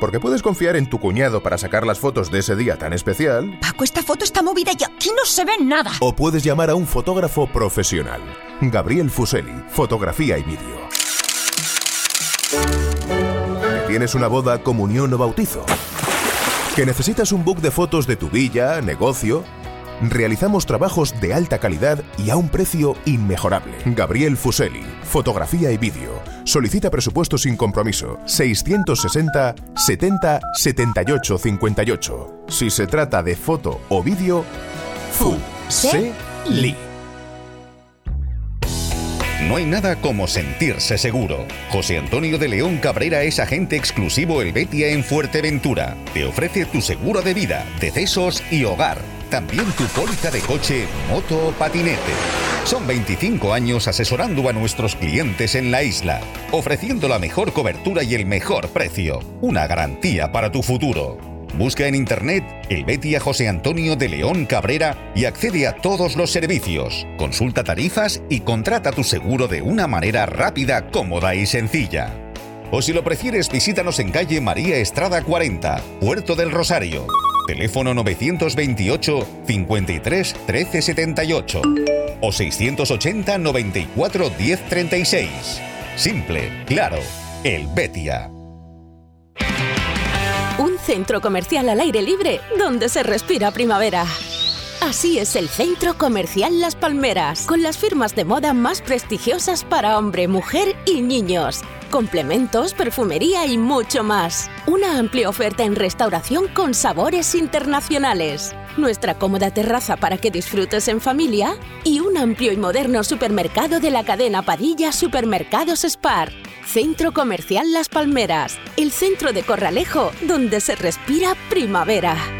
porque puedes confiar en tu cuñado para sacar las fotos de ese día tan especial. Paco, esta foto está movida y aquí no se ve nada. O puedes llamar a un fotógrafo profesional. Gabriel Fuseli, fotografía y vídeo. ¿Tienes una boda, comunión o bautizo? ¿Que necesitas un book de fotos de tu villa, negocio? Realizamos trabajos de alta calidad y a un precio inmejorable. Gabriel Fuseli, fotografía y vídeo. Solicita presupuesto sin compromiso. 660 70 78 58. Si se trata de foto o vídeo, Fuseli. No hay nada como sentirse seguro. José Antonio de León Cabrera es agente exclusivo El Betia en Fuerteventura. Te ofrece tu seguro de vida, decesos y hogar. También tu póliza de coche, moto o patinete. Son 25 años asesorando a nuestros clientes en la isla, ofreciendo la mejor cobertura y el mejor precio. Una garantía para tu futuro. Busca en internet el Betia José Antonio de León Cabrera y accede a todos los servicios. Consulta tarifas y contrata tu seguro de una manera rápida, cómoda y sencilla. O si lo prefieres, visítanos en calle María Estrada 40, Puerto del Rosario. Teléfono 928 53 13 78 o 680 94 10 36. Simple, claro, el Betia. Un centro comercial al aire libre donde se respira primavera. Así es el Centro Comercial Las Palmeras, con las firmas de moda más prestigiosas para hombre, mujer y niños. Complementos, perfumería y mucho más. Una amplia oferta en restauración con sabores internacionales. Nuestra cómoda terraza para que disfrutes en familia y un amplio y moderno supermercado de la cadena Padilla Supermercados Spar. Centro Comercial Las Palmeras, el centro de Corralejo donde se respira primavera.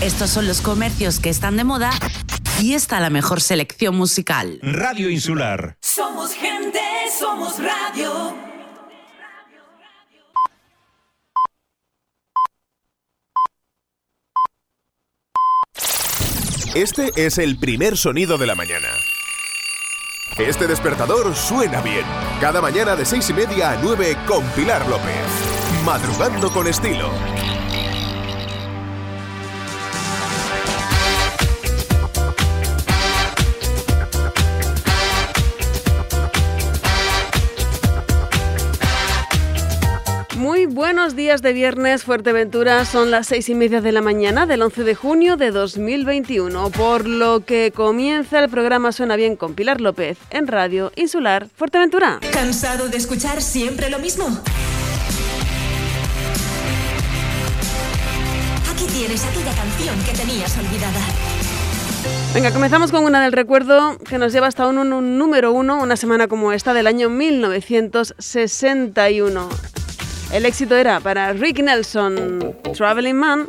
Estos son los comercios que están de moda y está la mejor selección musical. Radio Insular. Somos gente, somos radio. Este es el primer sonido de la mañana. Este despertador suena bien. Cada mañana de seis y media a 9 con Pilar López. Madrugando con estilo. Buenos días de viernes, Fuerteventura. Son las seis y media de la mañana del 11 de junio de 2021, por lo que comienza el programa Suena Bien con Pilar López en Radio Insular Fuerteventura. ¿Cansado de escuchar siempre lo mismo? Aquí tienes aquella canción que tenías olvidada. Venga, comenzamos con una del recuerdo que nos lleva hasta un, un- un número uno, una semana como esta del año 1961. El éxito era para Rick Nelson, Traveling Man.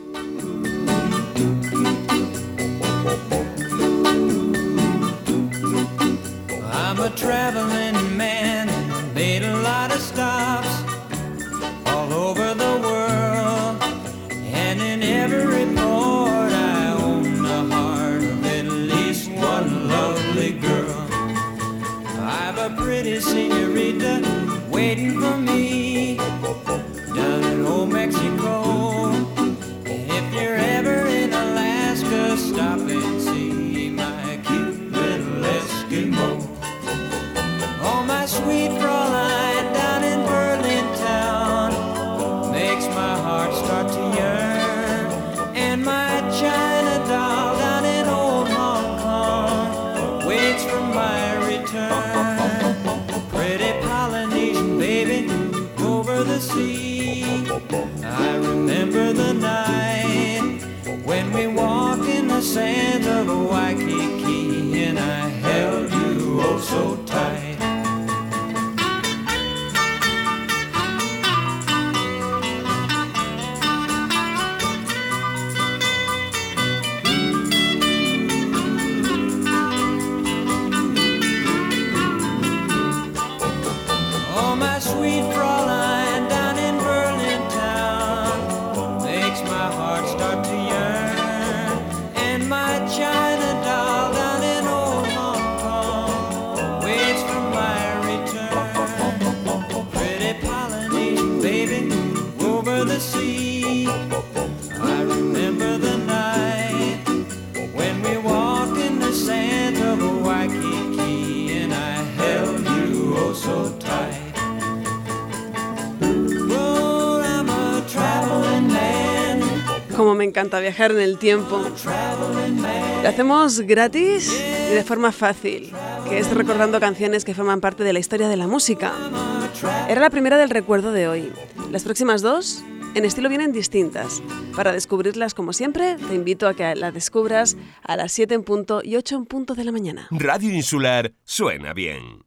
So encanta viajar en el tiempo. Lo hacemos gratis y de forma fácil, que es recordando canciones que forman parte de la historia de la música. Era la primera del recuerdo de hoy. Las próximas dos, en estilo, vienen distintas. Para descubrirlas, como siempre, te invito a que la descubras a las 7 en punto y 8 en punto de la mañana. Radio Insular suena bien.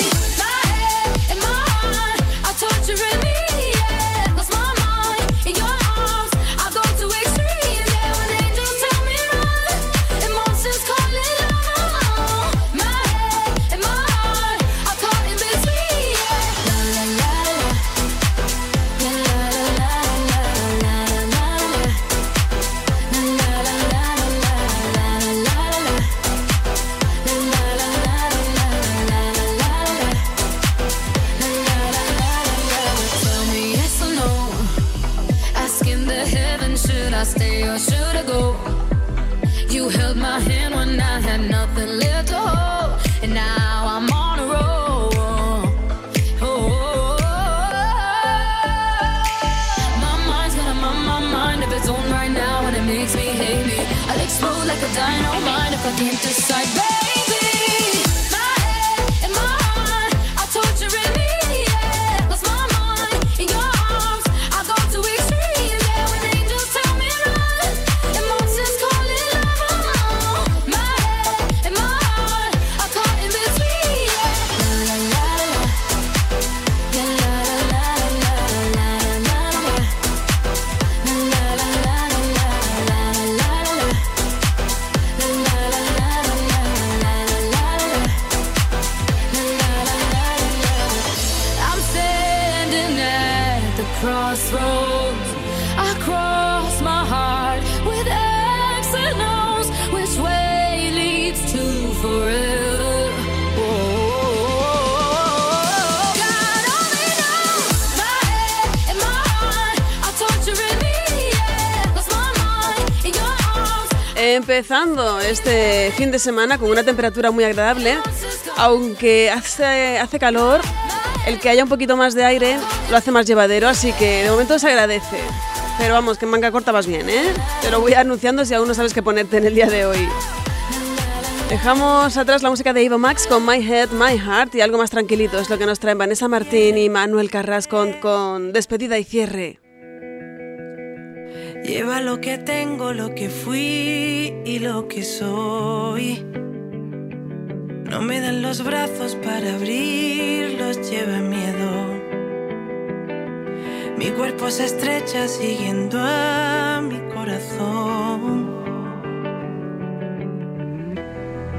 Empezando este fin de semana con una temperatura muy agradable, aunque hace, hace calor, el que haya un poquito más de aire lo hace más llevadero, así que de momento se agradece. Pero vamos, que en manga corta vas bien, ¿eh? Te lo voy anunciando si aún no sabes qué ponerte en el día de hoy. Dejamos atrás la música de Ivo Max con My Head, My Heart y algo más tranquilito es lo que nos traen Vanessa Martín y Manuel Carras con, con despedida y cierre. Lleva lo que tengo, lo que fui y lo que soy. No me dan los brazos para abrirlos, lleva miedo. Mi cuerpo se estrecha siguiendo a mi corazón.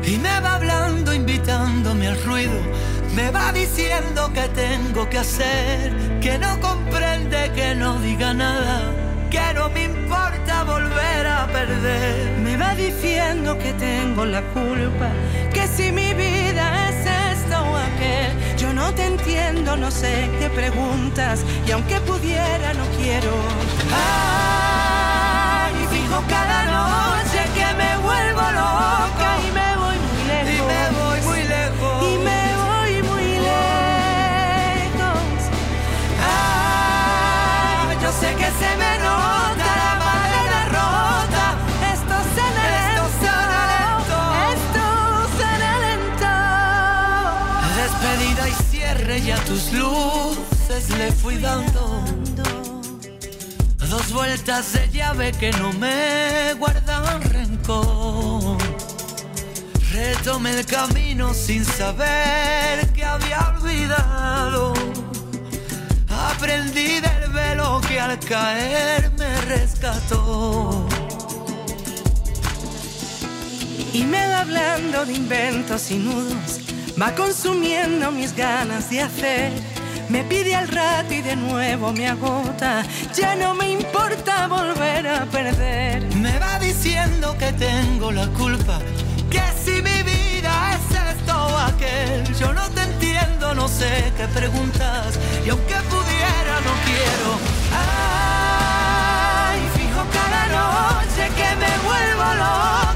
Y me va hablando, invitándome al ruido. Me va diciendo que tengo que hacer, que no comprende, que no diga nada, que no me importa volver a perder. Me va diciendo que tengo la culpa, que si mi vida es esto o aquel. Yo no te entiendo, no sé qué preguntas, y aunque pudiera, no quiero. Ay, fijo cada noche que me tus luces le fui dando dos vueltas de llave que no me guardan rencor. Retomé el camino sin saber que había olvidado. Aprendí del velo que al caer me rescató. Y me va hablando de inventos y nudos, va consumiendo mis ganas de hacer. Me pide al rato y de nuevo me agota, ya no me importa volver a perder. Me va diciendo que tengo la culpa, que si mi vida es esto o aquel, yo no te entiendo, no sé qué preguntas, y aunque pudiera no quiero. Ay, fijo cada noche que me vuelvo loca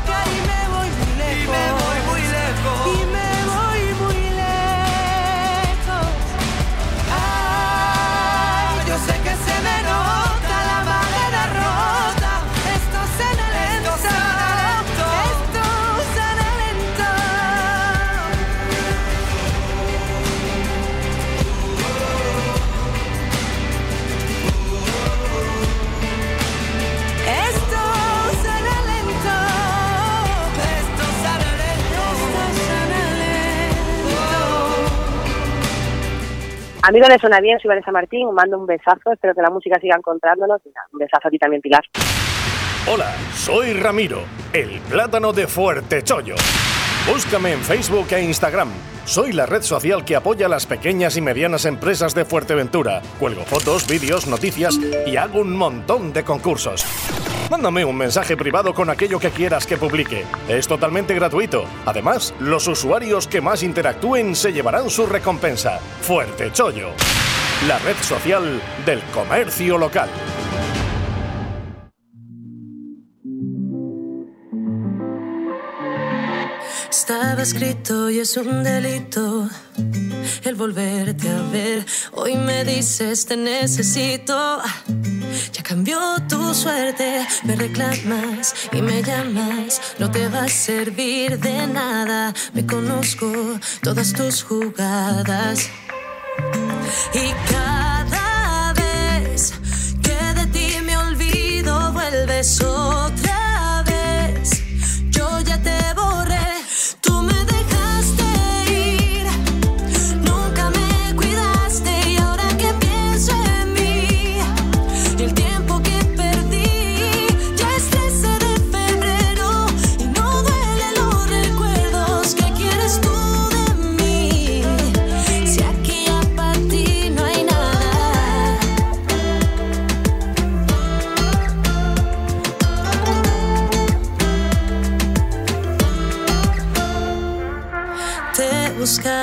Amigos de Suena Bien, soy Vanessa Martín, mando un besazo, espero que la música siga encontrándonos. Un besazo a ti también, Pilar. Hola, soy Ramiro, el plátano de Fuerte Chollo. Búscame en Facebook e Instagram. Soy la red social que apoya a las pequeñas y medianas empresas de Fuerteventura. Cuelgo fotos, vídeos, noticias y hago un montón de concursos. Mándame un mensaje privado con aquello que quieras que publique. Es totalmente gratuito. Además, los usuarios que más interactúen se llevarán su recompensa. Fuerte Chollo, la red social del comercio local. Estaba escrito y es un delito el volverte a ver. Hoy me dices te necesito. Ya cambió tu suerte, me reclamas y me llamas. No te va a servir de nada. Me conozco todas tus jugadas. Y cada vez que de ti me olvido, vuelves otra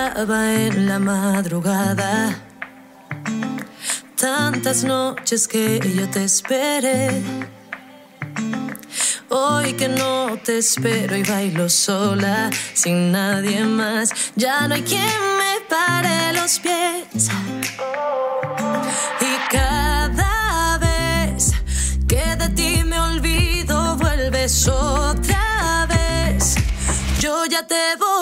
en la madrugada. Tantas noches que yo te esperé. Hoy que no te espero y bailo sola, sin nadie más. Ya no hay quien me pare los pies. Y cada vez que de ti me olvido, vuelves otra vez. Yo ya te borré,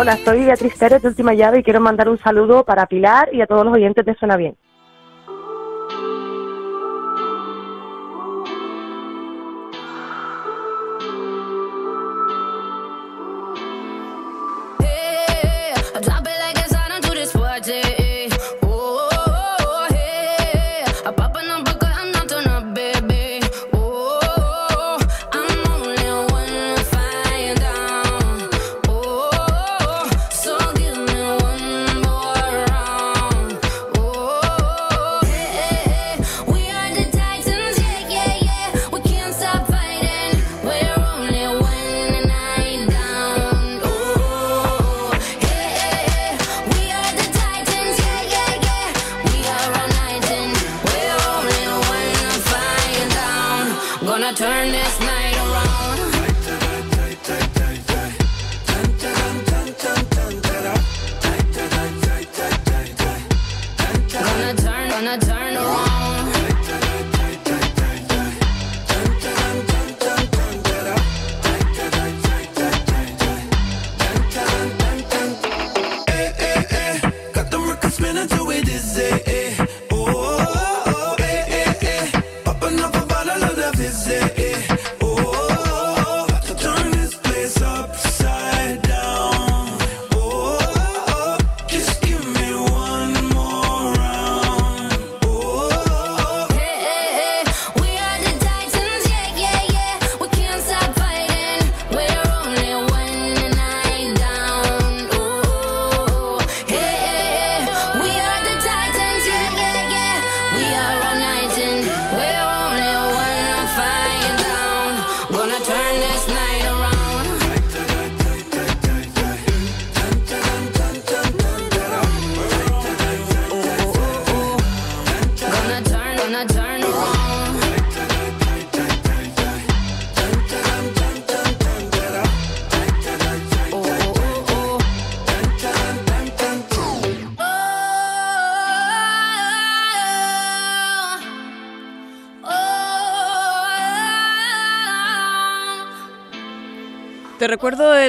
Hola, soy Beatriz Pérez de Última Llave y quiero mandar un saludo para Pilar y a todos los oyentes de Suena Bien.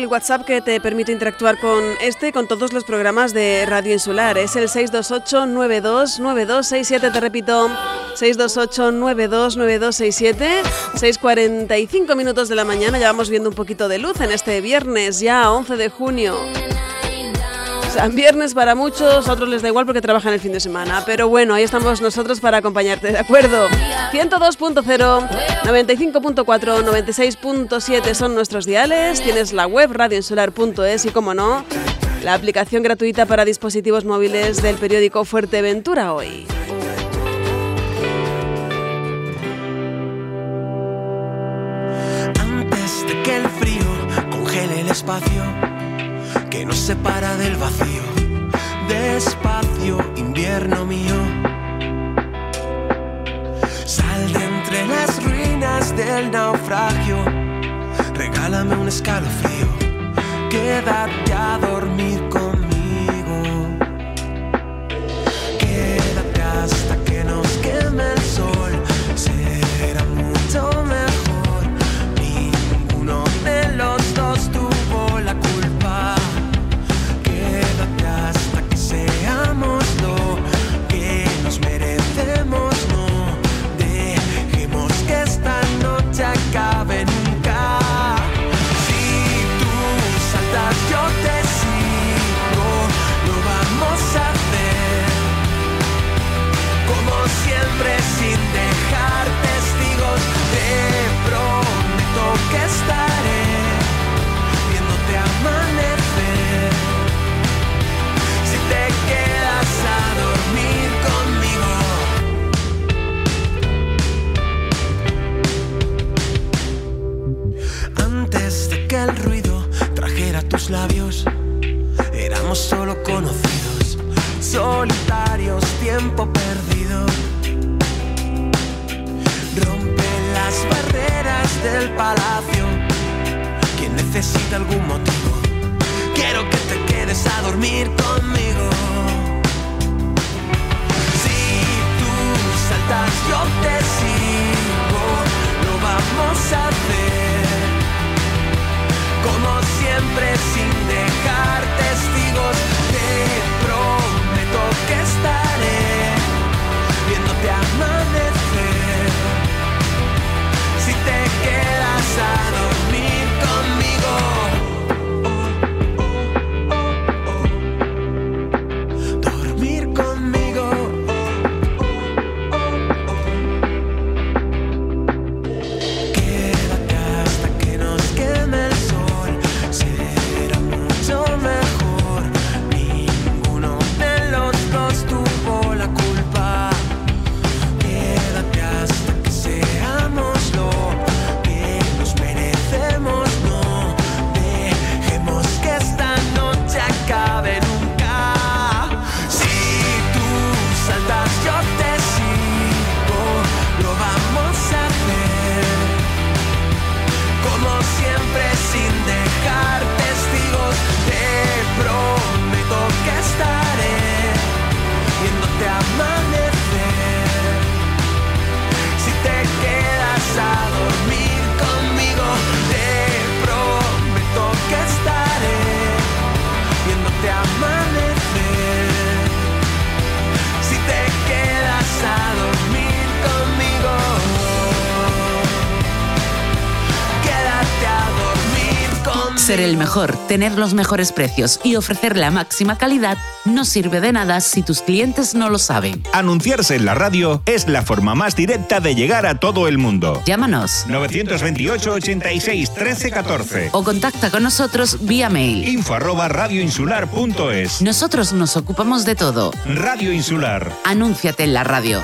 El WhatsApp que te permite interactuar con este y con todos los programas de Radio Insular. Es el 628-929267. Te repito, 628-929267. 6.45 minutos de la mañana. Ya vamos viendo un poquito de luz en este viernes, ya 11 de junio. Sea, viernes para muchos, otros les da igual porque trabajan el fin de semana. Pero bueno, ahí estamos nosotros para acompañarte, ¿de acuerdo? 102.0, 95.4, 96.7 son nuestros diales. Tienes la web radioinsular.es y, como no, la aplicación gratuita para dispositivos móviles del periódico Fuerteventura Hoy. Antes de que el frío congele el espacio que nos separa del vacío. Despacio, invierno mío. Sal de entre las ruinas del naufragio. Regálame un escalofrío. Quédate a dormir conmigo. Quédate hasta que nos queme el sol. Labios, éramos solo conocidos, solitarios, tiempo perdido. Rompe las barreras del palacio. Quien necesita algún motivo, quiero que te quedes a dormir conmigo. Si tú saltas, yo te sigo. Lo vamos a hacer como siempre, sin dejar testigos. Te prometo que estaré viéndote amanecer. Si te quedas a dormir conmigo. Ser el mejor, tener los mejores precios y ofrecer la máxima calidad no sirve de nada si tus clientes no lo saben. Anunciarse en la radio es la forma más directa de llegar a todo el mundo. Llámanos 928 86 13 14 o contacta con nosotros vía mail. Info arroba radioinsular.es. Nosotros nos ocupamos de todo. Radio Insular. Anúnciate en la radio.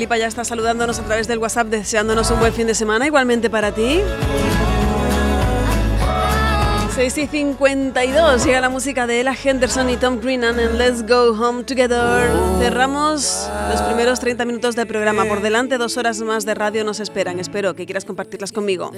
Felipa ya está saludándonos a través del WhatsApp, deseándonos un buen fin de semana, igualmente para ti. 6 y 52 llega la música de Ella Henderson y Tom Greenan en Let's Go Home Together. Cerramos los primeros 30 minutos del programa. Por delante, dos horas más de radio nos esperan. Espero que quieras compartirlas conmigo.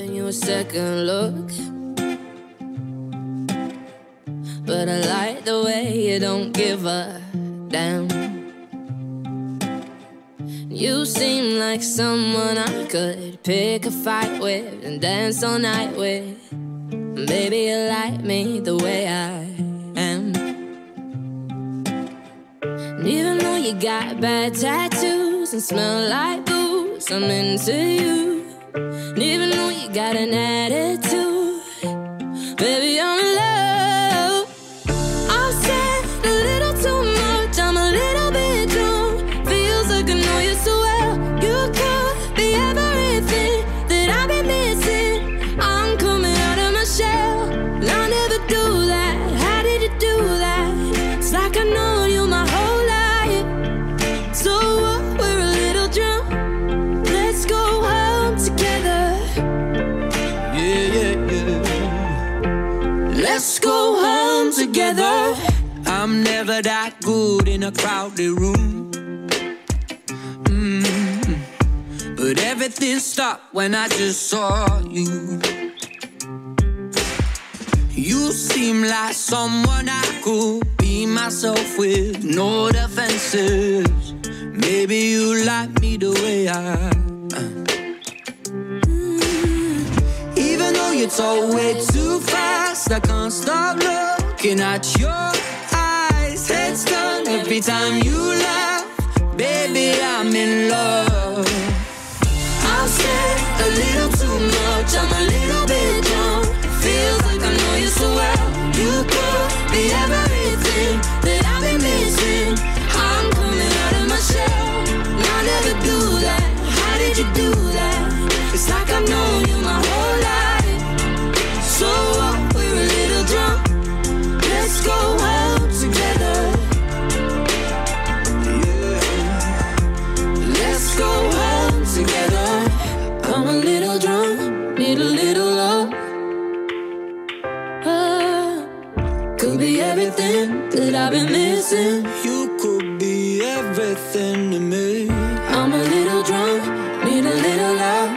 You seem like someone I could pick a fight with and dance all night with. Baby, you like me the way I am. And even though you got bad tattoos and smell like booze, I'm into you. And even though you got an attitude, baby, I'm together. I'm never that good in a crowded room. Mm. But everything stopped when I just saw you. You seem like someone I could be myself with, no defenses. Maybe you like me the way I am. Even though you talk way too fast, I can't stop looking at your eyes. Heads turn every time you laugh. Baby, I'm in love. I'm said a little too much, I'm a little bit drunk. Feels like I know you so well. You could be everything that I've been missing. I'm coming out of my shell. I never do that. How did you do that? It's like I've known you that I've been missing. You could be everything to me. I'm a little drunk, need a little love.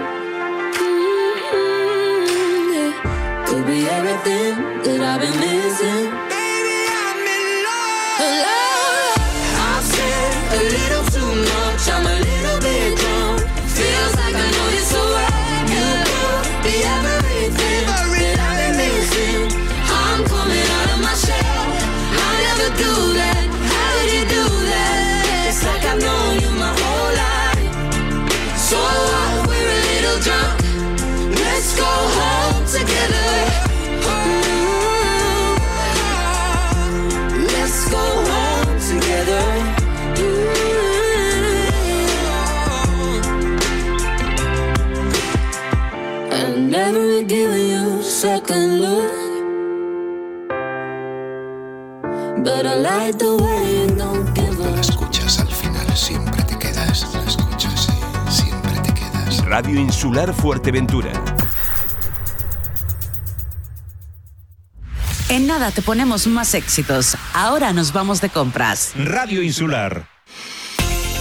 Mm, yeah. Could be everything that I've been missing. Radio Insular Fuerteventura. En nada te ponemos más éxitos. Ahora nos vamos de compras. Radio Insular.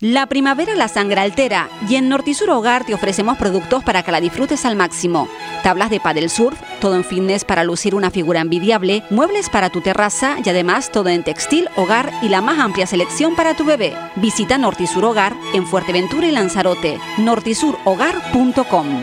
La primavera la sangre altera y en Nortisur Hogar te ofrecemos productos para que la disfrutes al máximo. Tablas de paddle surf, todo en fitness para lucir una figura envidiable, muebles para tu terraza y además todo en textil, hogar y la más amplia selección para tu bebé. Visita Nortisur Hogar en Fuerteventura y Lanzarote. nortisurhogar.com.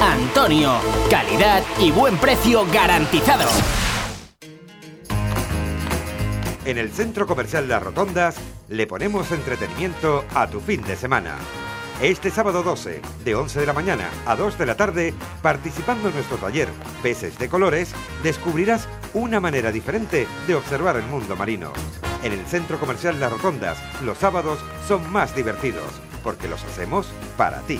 Antonio. Calidad y buen precio garantizado. En el Centro Comercial Las Rotondas le ponemos entretenimiento a tu fin de semana. Este sábado 12, de 11 de la mañana a 2 de la tarde, participando en nuestro taller Peces de Colores, descubrirás una manera diferente de observar el mundo marino. En el Centro Comercial Las Rotondas, los sábados son más divertidos, porque los hacemos para ti.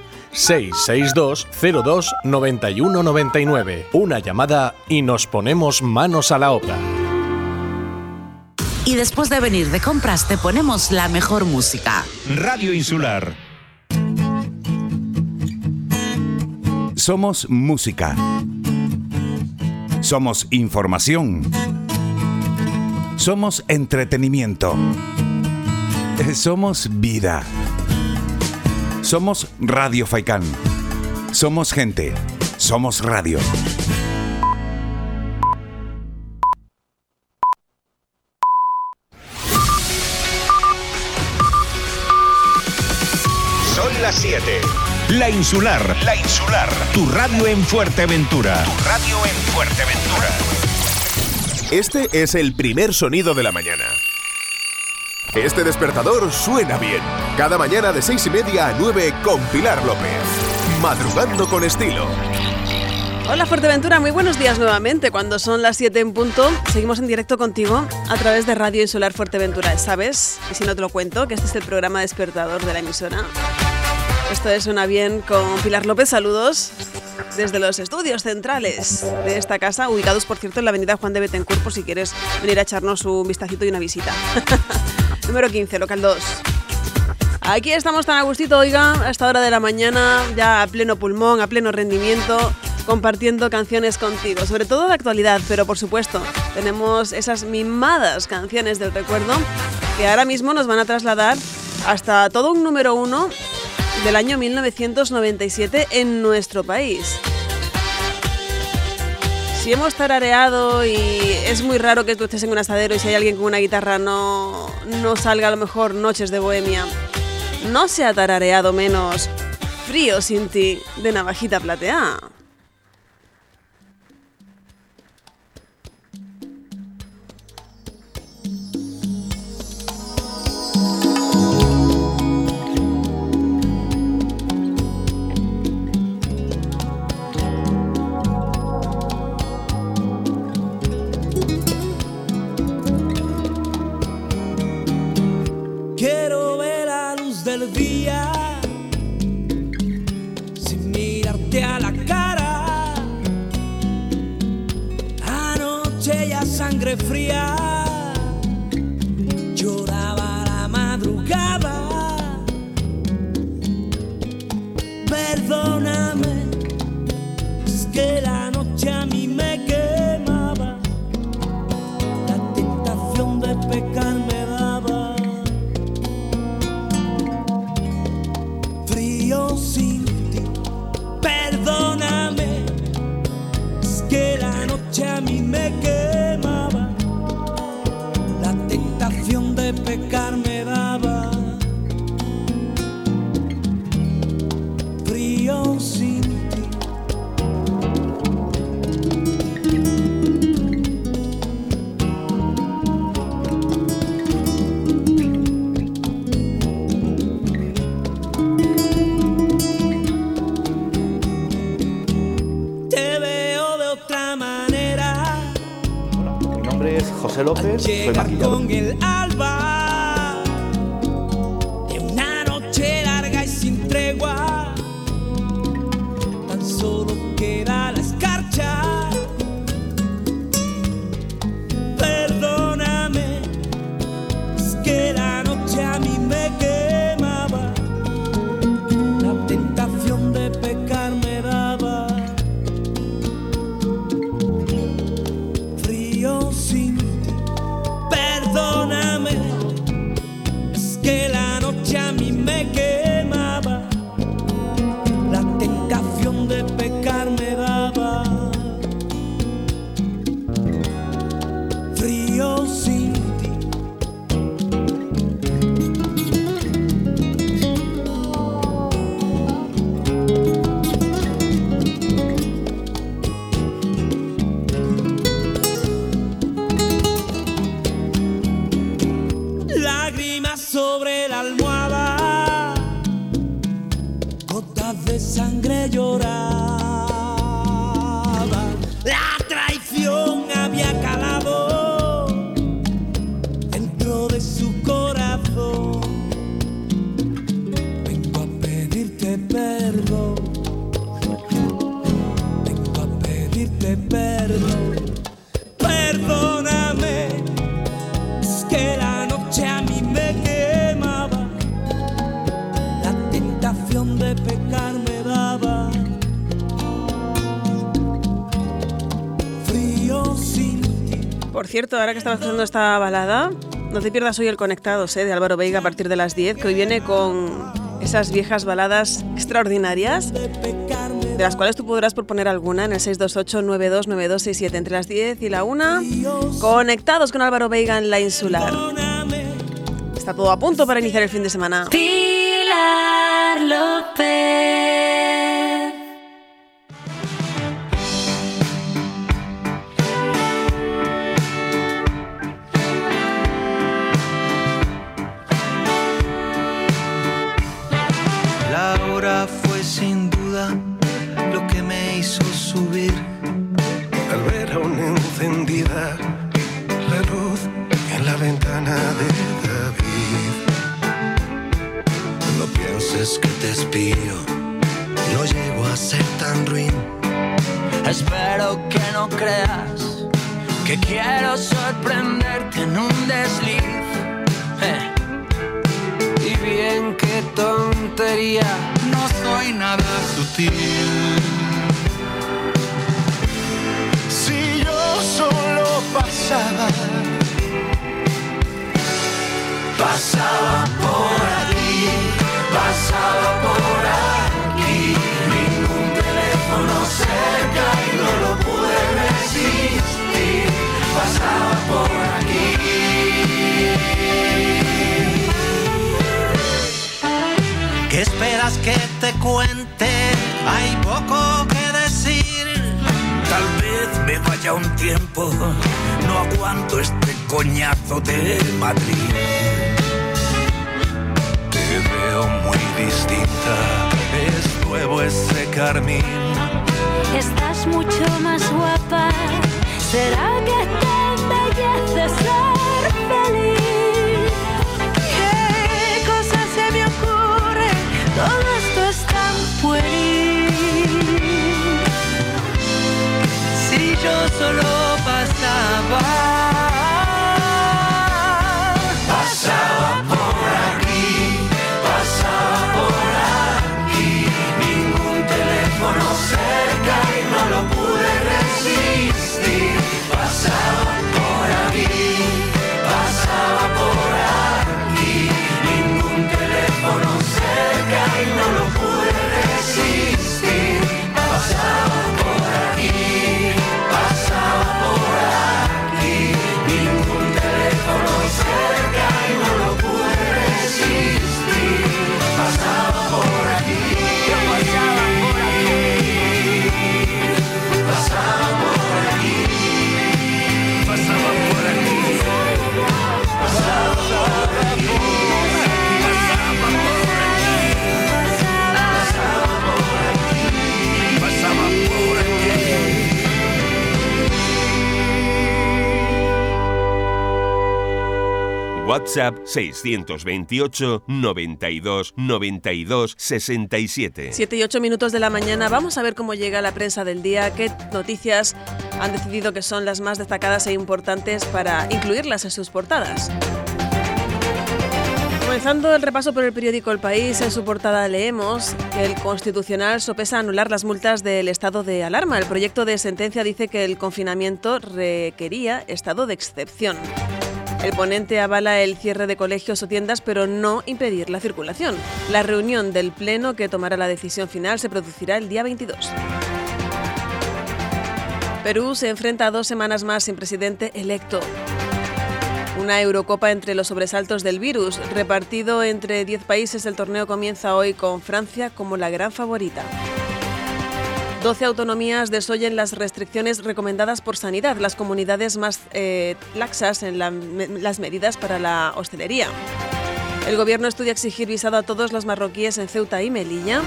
662 02 91 99. Una llamada y nos ponemos manos a la obra. Y después de venir de compras te ponemos la mejor música. Radio Insular. Somos música. Somos información. Somos entretenimiento. Somos vida. Somos Radio Faikán. Somos gente. Somos radio. Son las 7. La Insular. La Insular. Tu radio en Fuerteventura. Tu radio en Fuerteventura. Este es el primer sonido de la mañana. Este despertador suena bien. Cada mañana de seis y media a 9 con Pilar López. Madrugando con estilo. Hola Fuerteventura, muy buenos días nuevamente. Cuando son las 7 en punto, seguimos en directo contigo a través de Radio Insular Fuerteventura. ¿Sabes? Y si no te lo cuento, que este es el programa despertador de la emisora. Esto es Suena Bien con Pilar López. Saludos desde los estudios centrales de esta casa, ubicados por cierto en la avenida Juan de Betancourt, por si quieres venir a echarnos un vistacito y una visita. Número 15, local 2. Aquí estamos tan a gustito, oiga, a esta hora de la mañana, ya a pleno pulmón, a pleno rendimiento, compartiendo canciones contigo, sobre todo de actualidad, pero por supuesto, tenemos esas mimadas canciones del recuerdo que ahora mismo nos van a trasladar hasta todo un número uno del año 1997 en nuestro país. Si hemos tarareado y es muy raro que tú estés en un asadero y si hay alguien con una guitarra no, no salga a lo mejor Noches de Bohemia, no se ha tarareado menos Frío sin ti de Navajita Plateada. Soy maquillador. Cierto, ahora que estaba haciendo esta balada, no te pierdas hoy el Conectados ¿eh? de Álvaro Veiga a partir de las 10, que hoy viene con esas viejas baladas extraordinarias, de las cuales tú podrás proponer alguna en el 628-929267 entre las 10 y la 1. Conectados con Álvaro Veiga en la insular. Está todo a punto para iniciar el fin de semana. Que te cuente? Hay poco que decir. Tal vez me vaya un tiempo, no aguanto este coñazo de Madrid. Te veo muy distinta, es nuevo ese carmín. Estás mucho más guapa. ¿Será que te embellece ser feliz? ¿Qué cosas se me ocurre? Todo yo solo pasaba, pasaba por aquí, pasaba por aquí, ningún teléfono cerca y no lo pude resistir. WhatsApp 628 92 92 67. 7 y 8 minutos de la mañana. Vamos a ver cómo llega la prensa del día, qué noticias han decidido que son las más destacadas e importantes para incluirlas en sus portadas. Comenzando el repaso por el periódico El País, en su portada leemos que el Constitucional sopesa anular las multas del estado de alarma. El proyecto de sentencia dice que el confinamiento requería estado de excepción. El ponente avala el cierre de colegios o tiendas, pero no impedir la circulación. La reunión del Pleno que tomará la decisión final se producirá el día 22. Perú se enfrenta a dos semanas más sin presidente electo. Una Eurocopa entre los sobresaltos del virus. Repartido entre 10 países, el torneo comienza hoy con Francia como la gran favorita. 12 autonomías desoyen las restricciones recomendadas por Sanidad, las comunidades más eh, laxas en las medidas para la hostelería. El gobierno estudia exigir visado a todos los marroquíes en Ceuta y Melilla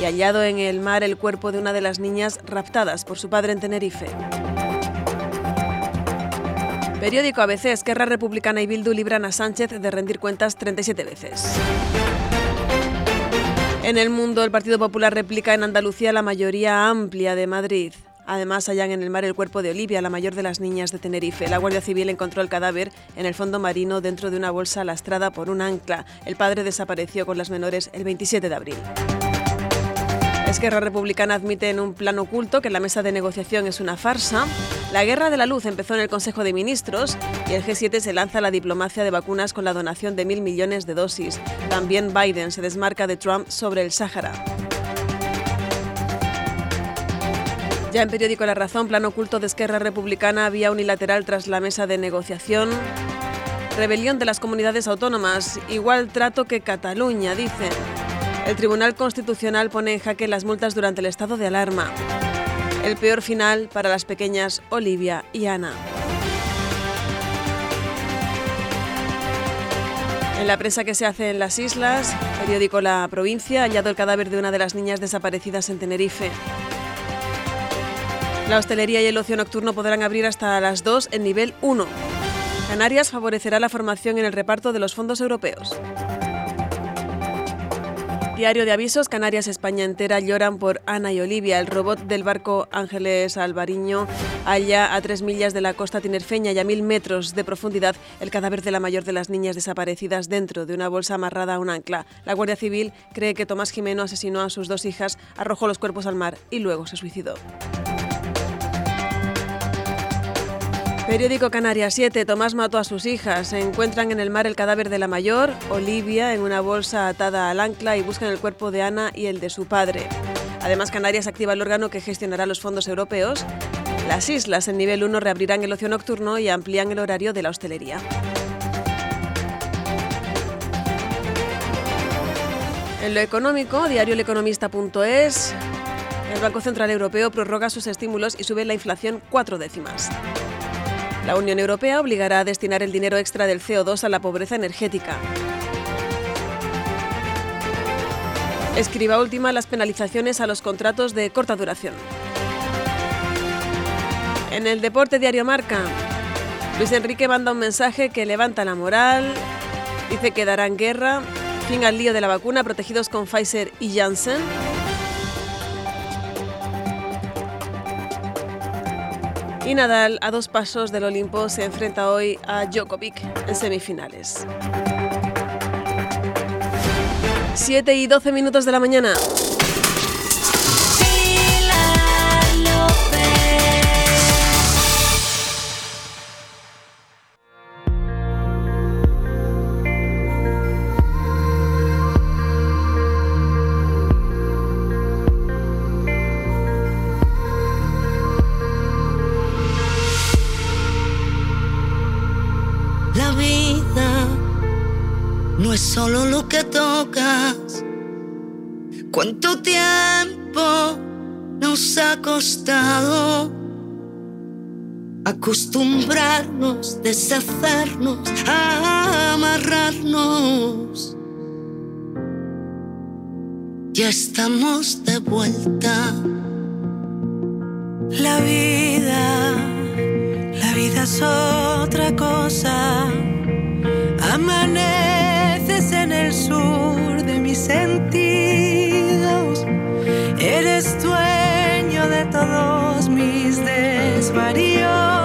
y hallado en el mar el cuerpo de una de las niñas raptadas por su padre en Tenerife. Periódico ABC, Esquerra Republicana y Bildu libran a Sánchez de rendir cuentas 37 veces. En el mundo, el Partido Popular replica en Andalucía la mayoría amplia de Madrid. Además, hallan en el mar el cuerpo de Olivia, la mayor de las niñas de Tenerife. La Guardia Civil encontró el cadáver en el fondo marino dentro de una bolsa lastrada por un ancla. El padre desapareció con las menores el 27 de abril. Esquerra Republicana admite en un plano oculto que la mesa de negociación es una farsa. La guerra de la luz empezó en el Consejo de Ministros y el G7 se lanza a la diplomacia de vacunas con la donación de mil millones de dosis. También Biden se desmarca de Trump sobre el Sáhara. Ya en periódico La Razón, plano oculto de Esquerra Republicana, vía unilateral tras la mesa de negociación. Rebelión de las comunidades autónomas, igual trato que Cataluña, dicen. El Tribunal Constitucional pone en jaque las multas durante el estado de alarma. El peor final para las pequeñas Olivia y Ana. En la presa que se hace en las islas, periódico La Provincia, ha hallado el cadáver de una de las niñas desaparecidas en Tenerife. La hostelería y el ocio nocturno podrán abrir hasta las 2 en nivel 1. Canarias favorecerá la formación en el reparto de los fondos europeos. Diario de avisos, Canarias, España entera lloran por Ana y Olivia. El robot del barco Ángeles Alvariño halla a tres millas de la costa tinerfeña y a mil metros de profundidad el cadáver de la mayor de las niñas desaparecidas dentro de una bolsa amarrada a un ancla. La Guardia Civil cree que Tomás Jimeno asesinó a sus dos hijas, arrojó los cuerpos al mar y luego se suicidó. Periódico Canarias 7. Tomás mató a sus hijas. Se encuentran en el mar el cadáver de la mayor, Olivia, en una bolsa atada al ancla y buscan el cuerpo de Ana y el de su padre. Además, Canarias activa el órgano que gestionará los fondos europeos. Las islas en nivel 1 reabrirán el ocio nocturno y amplían el horario de la hostelería. En lo económico, diarioeconomista.es, el Banco Central Europeo prorroga sus estímulos y sube la inflación cuatro décimas. La Unión Europea obligará a destinar el dinero extra del CO2 a la pobreza energética. Escriba última las penalizaciones a los contratos de corta duración. En el deporte diario Marca, Luis Enrique manda un mensaje que levanta la moral, dice que darán guerra, fin al lío de la vacuna, protegidos con Pfizer y Janssen. Y Nadal, a dos pasos del Olimpo, se enfrenta hoy a Djokovic en semifinales. 7 y 12 minutos de la mañana. ¿Cuánto tiempo nos ha costado acostumbrarnos, deshacernos, amarrarnos? Ya estamos de vuelta. La vida, la vida es otra cosa. Amaneces en el sur de mis sentidos. Eres dueño de todos mis desvaríos,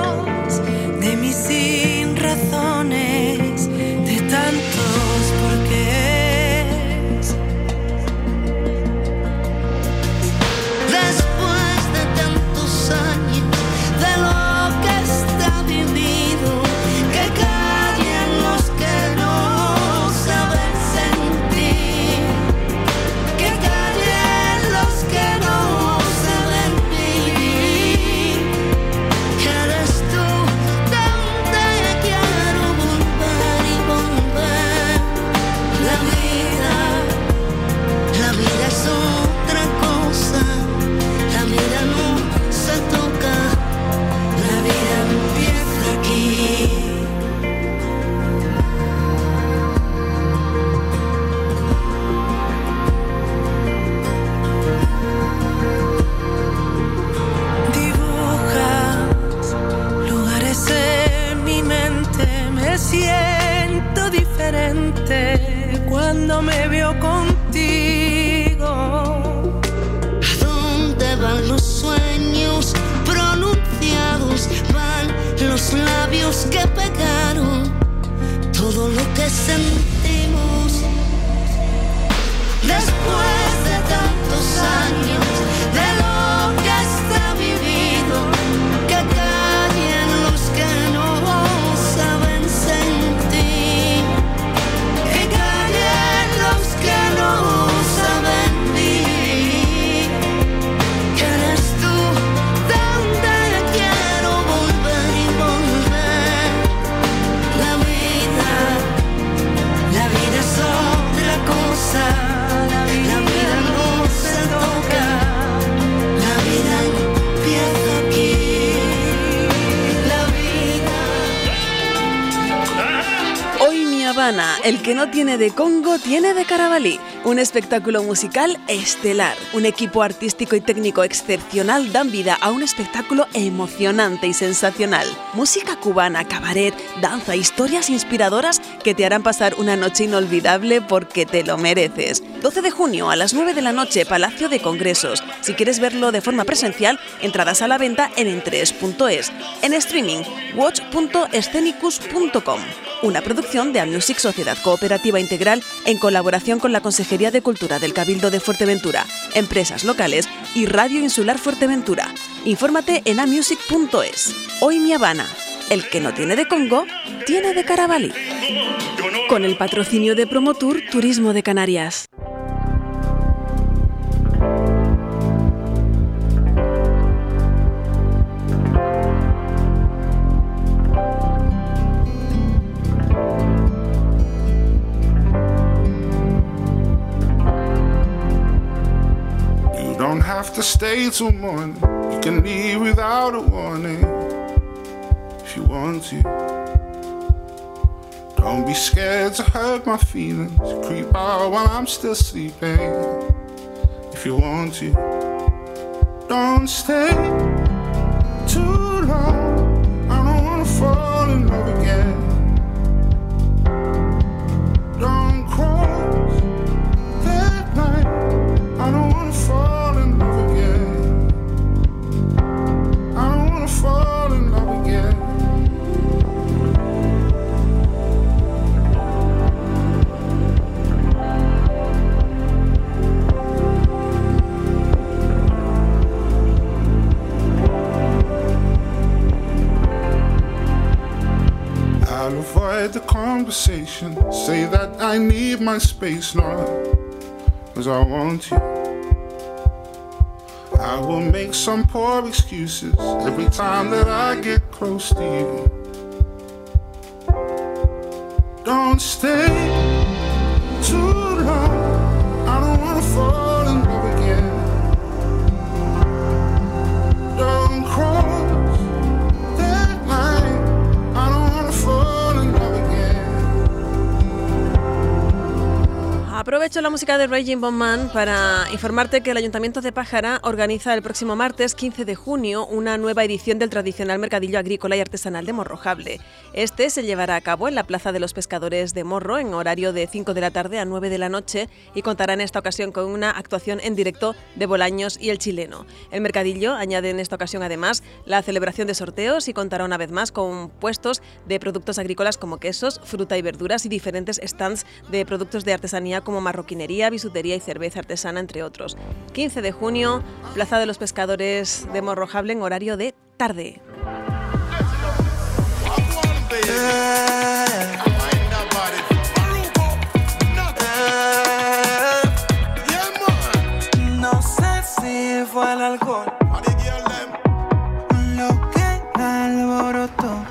el que no tiene de Congo tiene de Carabalí. Un espectáculo musical estelar. Un equipo artístico y técnico excepcional dan vida a un espectáculo emocionante y sensacional. Música cubana, cabaret, danza, historias inspiradoras que te harán pasar una noche inolvidable porque te lo mereces. 12 de junio a las 9 de la noche, Palacio de Congresos. Si quieres verlo de forma presencial, entradas a la venta en entres.es. En streaming, watch.escenicus.com. Una producción de Amusic Sociedad Cooperativa Integral en colaboración con la Consejería de Cultura del Cabildo de Fuerteventura, empresas locales y Radio Insular Fuerteventura. Infórmate en amusic.es. Hoy mi Habana. El que no tiene de Congo, tiene de Carabalí. Con el patrocinio de Promotour Turismo de Canarias. To stay till morning. You can leave without a warning if you want to. Don't be scared to hurt my feelings. Creep out while I'm still sleeping if you want to. Don't stay conversation. Say that I need my space, not because I want you. I will make some poor excuses every time that I get close to you. Don't stay too long. I don't wanna fall Aprovecho la música de Raging Bowman para informarte que el Ayuntamiento de Pájara organiza el próximo martes 15 de junio una nueva edición del tradicional mercadillo agrícola y artesanal de Morrojable. Este se llevará a cabo en la Plaza de los Pescadores de Morro en horario de 5 de la tarde a 9 de la noche y contará en esta ocasión con una actuación en directo de Bolaños y el chileno. El mercadillo añade en esta ocasión además la celebración de sorteos y contará una vez más con puestos de productos agrícolas como quesos, fruta y verduras y diferentes stands de productos de artesanía como marroquinería, bisutería y cerveza artesana, entre otros. 15 de junio, Plaza de los Pescadores de Morrojable en horario de tarde. No sé si fue el alcohol lo que alborotó.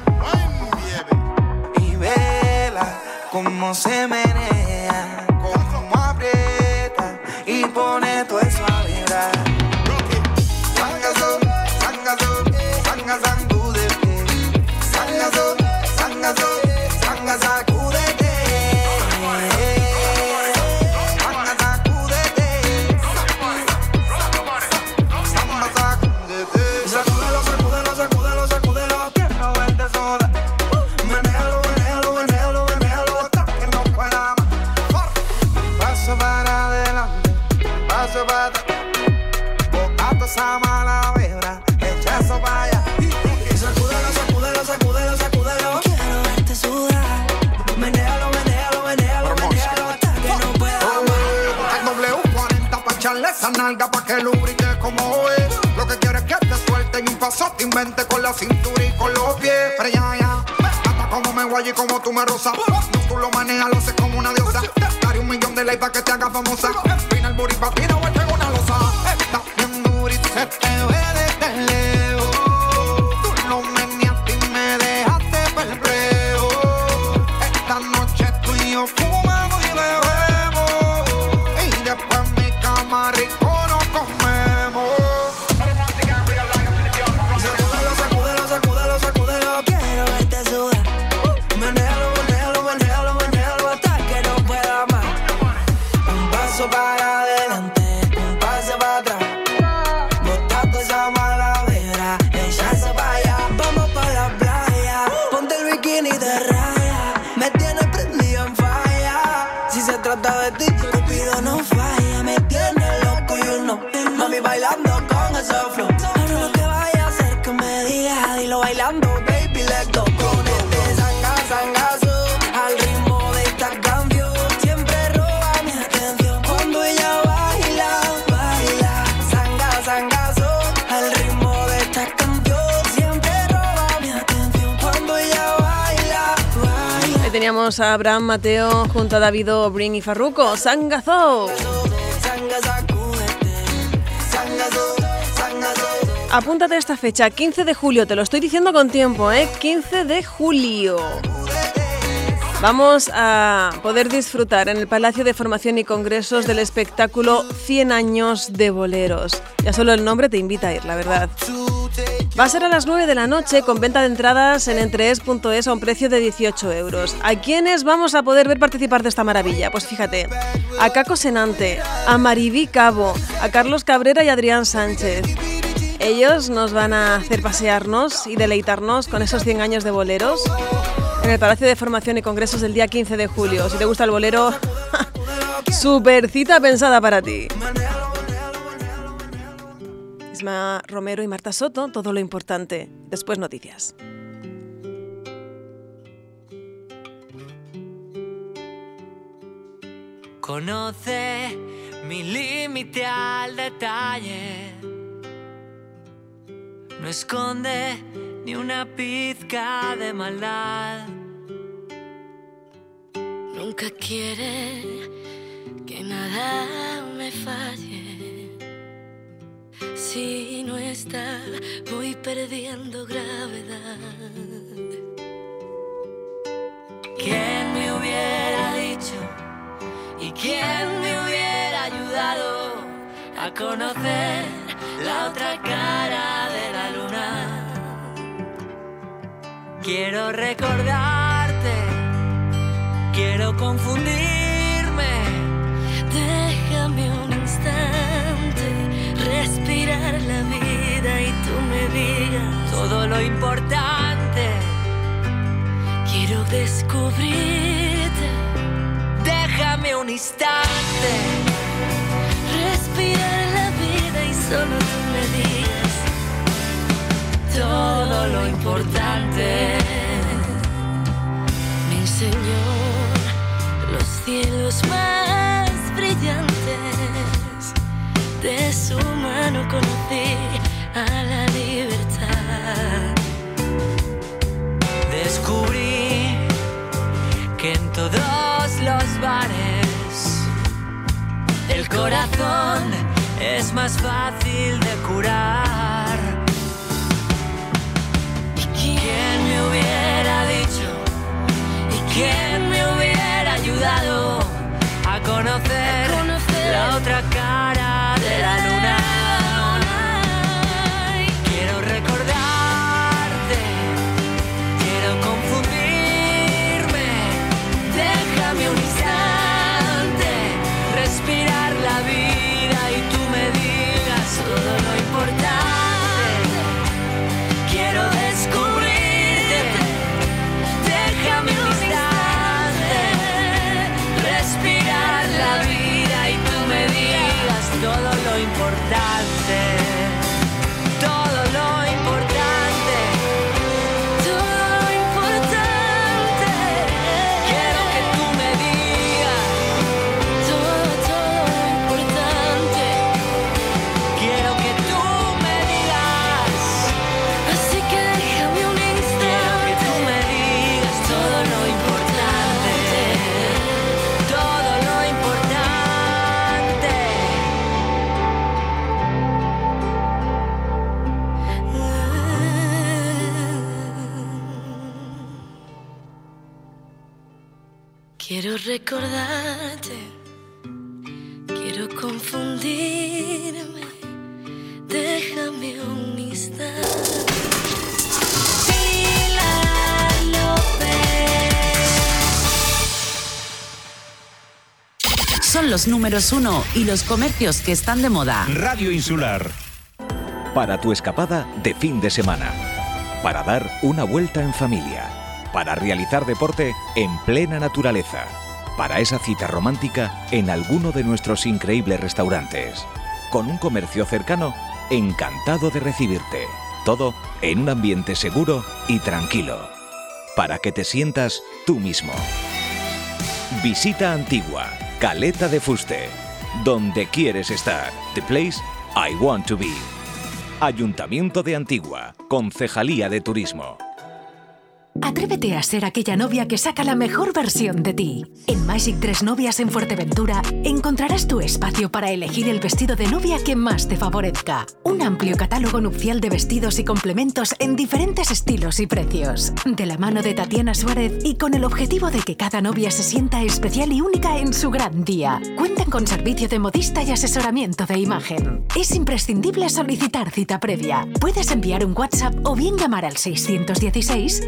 Y vela como se menea, pone tu suelte y un paso te invente con la cintura y con los pies. Pero ya, ya, hasta como me guay y como tú me rozas. No, tú lo manejas, lo haces como una diosa. Daré un millón de likes pa' que te haga famosa. Pina el booty patina o en una losa. Está bien dura y se te ve desde lejos. Tú lo meneaste y me dejaste perplejo. Esta noche tú y yo trata de ti, Cupido no falla. Me tienes loco y uno, mami bailando con ese flow. Teníamos a Abraham Mateo junto a David O'Brien y Farruko. ¡Sangazo! Apúntate a esta fecha, 15 de julio, te lo estoy diciendo con tiempo, ¿eh? 15 de julio. Vamos a poder disfrutar en el Palacio de Formación y Congresos del espectáculo 100 años de boleros. Ya solo el nombre te invita a ir, la verdad. Va a ser a las 9 de la noche con venta de entradas en entrees.es a un precio de 18 euros. ¿A quiénes vamos a poder ver participar de esta maravilla? Pues fíjate, a Caco Senante, a Maribí Cabo, a Carlos Cabrera y Adrián Sánchez. Ellos nos van a hacer pasearnos y deleitarnos con esos 100 años de boleros en el Palacio de Formación y Congresos del día 15 de julio. Si te gusta el bolero, super cita pensada para ti. Isma Romero y Marta Soto, todo lo importante. Después noticias. Conoce mi límite al detalle. No esconde ni una pizca de maldad. Nunca quiere que nada me falle. Si no está, voy perdiendo gravedad. ¿Quién me hubiera dicho y quién me hubiera ayudado a conocer la otra cara de la luna? Quiero recordarte, quiero confundirme. Déjame un instante respirar la vida y tú me digas Todo lo importante, quiero descubrirte. déjame un instante. Respirar la vida y solo tú me digas Todo lo importante. Me enseñó los cielos más brillantes. De su mano conocí a la libertad. Descubrí que en todos los bares el corazón es más fácil de curar. ¿Quién me hubiera dicho y quién me hubiera ayudado a conocer, la otra cara recordarte, quiero confundirme. Déjame un instante. Pilar Son los números uno y los comercios que están de moda. Radio Insular. Para tu escapada de fin de semana. Para dar una vuelta en familia. Para realizar deporte en plena naturaleza. Para esa cita romántica en alguno de nuestros increíbles restaurantes. Con un comercio cercano, encantado de recibirte. Todo en un ambiente seguro y tranquilo. Para que te sientas tú mismo. Visita Antigua, Caleta de Fuste. Donde quieres estar. The place I want to be. Ayuntamiento de Antigua, Concejalía de Turismo. Atrévete a ser aquella novia que saca la mejor versión de ti. En Magic 3 Novias en Fuerteventura encontrarás tu espacio para elegir el vestido de novia que más te favorezca. Un amplio catálogo nupcial de vestidos y complementos en diferentes estilos y precios. De la mano de Tatiana Suárez y con el objetivo de que cada novia se sienta especial y única en su gran día. Cuentan con servicio de modista y asesoramiento de imagen. Es imprescindible solicitar cita previa. Puedes enviar un WhatsApp o bien llamar al 616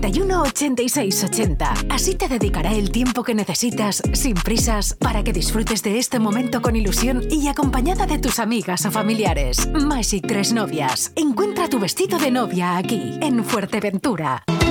61 86 80. Así te dedicará el tiempo que necesitas, sin prisas, para que disfrutes de este momento con ilusión y acompañada de tus amigas o familiares. Magic Tres Novias. Encuentra tu vestido de novia aquí, en Fuerteventura.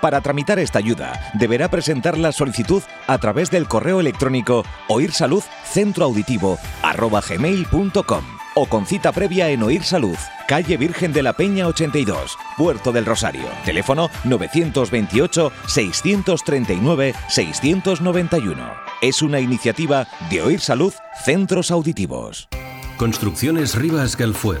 Para tramitar esta ayuda, deberá presentar la solicitud a través del correo electrónico Oír Salud Centro Auditivo arroba gmail.com o con cita previa en Oír Salud, calle Virgen de la Peña 82, Puerto del Rosario. Teléfono 928-639-691. Es una iniciativa de Oír Salud Centros Auditivos. Construcciones Rivas Galfuer.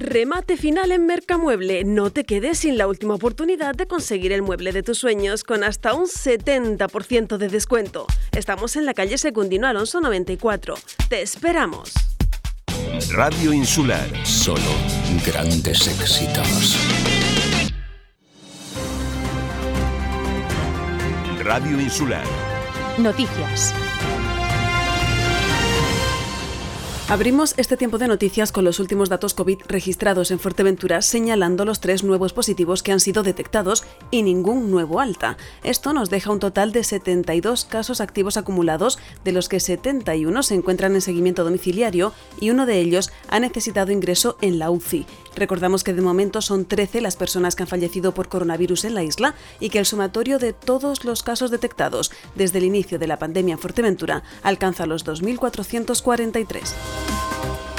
Remate final en Mercamueble. No te quedes sin la última oportunidad de conseguir el mueble de tus sueños con hasta un 70% de descuento. Estamos en la calle Secundino Alonso 94. Te esperamos. Radio Insular. Solo grandes éxitos. Radio Insular. Noticias. Abrimos este tiempo de noticias con los últimos datos COVID registrados en Fuerteventura, señalando los tres nuevos positivos que han sido detectados y ningún nuevo alta. Esto nos deja un total de 72 casos activos acumulados, de los que 71 se encuentran en seguimiento domiciliario y uno de ellos ha necesitado ingreso en la UCI. Recordamos que de momento son 13 las personas que han fallecido por coronavirus en la isla y que el sumatorio de todos los casos detectados desde el inicio de la pandemia en Fuerteventura alcanza los 2.443.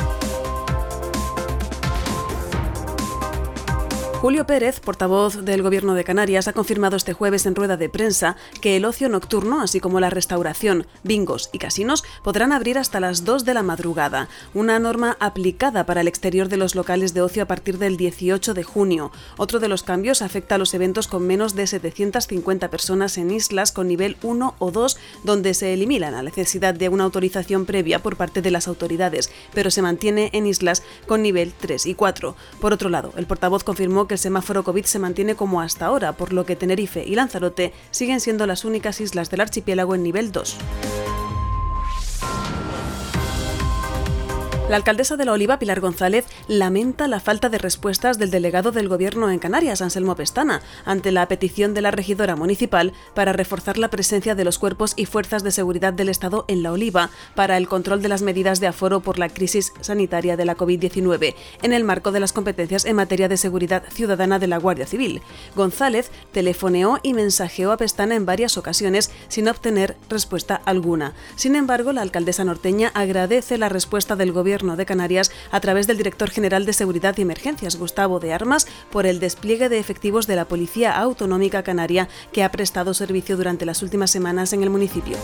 Julio Pérez, portavoz del Gobierno de Canarias, ha confirmado este jueves en rueda de prensa que el ocio nocturno, así como la restauración, bingos y casinos, podrán abrir hasta las 2 de la madrugada, una norma aplicada para el exterior de los locales de ocio a partir del 18 de junio. Otro de los cambios afecta a los eventos con menos de 750 personas en islas con nivel 1 o 2, donde se elimina la necesidad de una autorización previa por parte de las autoridades, pero se mantiene en islas con nivel 3 y 4. Por otro lado, el portavoz confirmó que el semáforo COVID se mantiene como hasta ahora, por lo que Tenerife y Lanzarote siguen siendo las únicas islas del archipiélago en nivel 2. La alcaldesa de La Oliva, Pilar González, lamenta la falta de respuestas del delegado del Gobierno en Canarias, Anselmo Pestana, ante la petición de la regidora municipal para reforzar la presencia de los cuerpos y fuerzas de seguridad del Estado en La Oliva para el control de las medidas de aforo por la crisis sanitaria de la COVID-19, en el marco de las competencias en materia de seguridad ciudadana de la Guardia Civil. González telefoneó y mensajeó a Pestana en varias ocasiones sin obtener respuesta alguna. Sin embargo, la alcaldesa norteña agradece la respuesta del Gobierno de Canarias a través del director general de Seguridad y Emergencias, Gustavo de Armas, por el despliegue de efectivos de la Policía Autonómica Canaria que ha prestado servicio durante las últimas semanas en el municipio.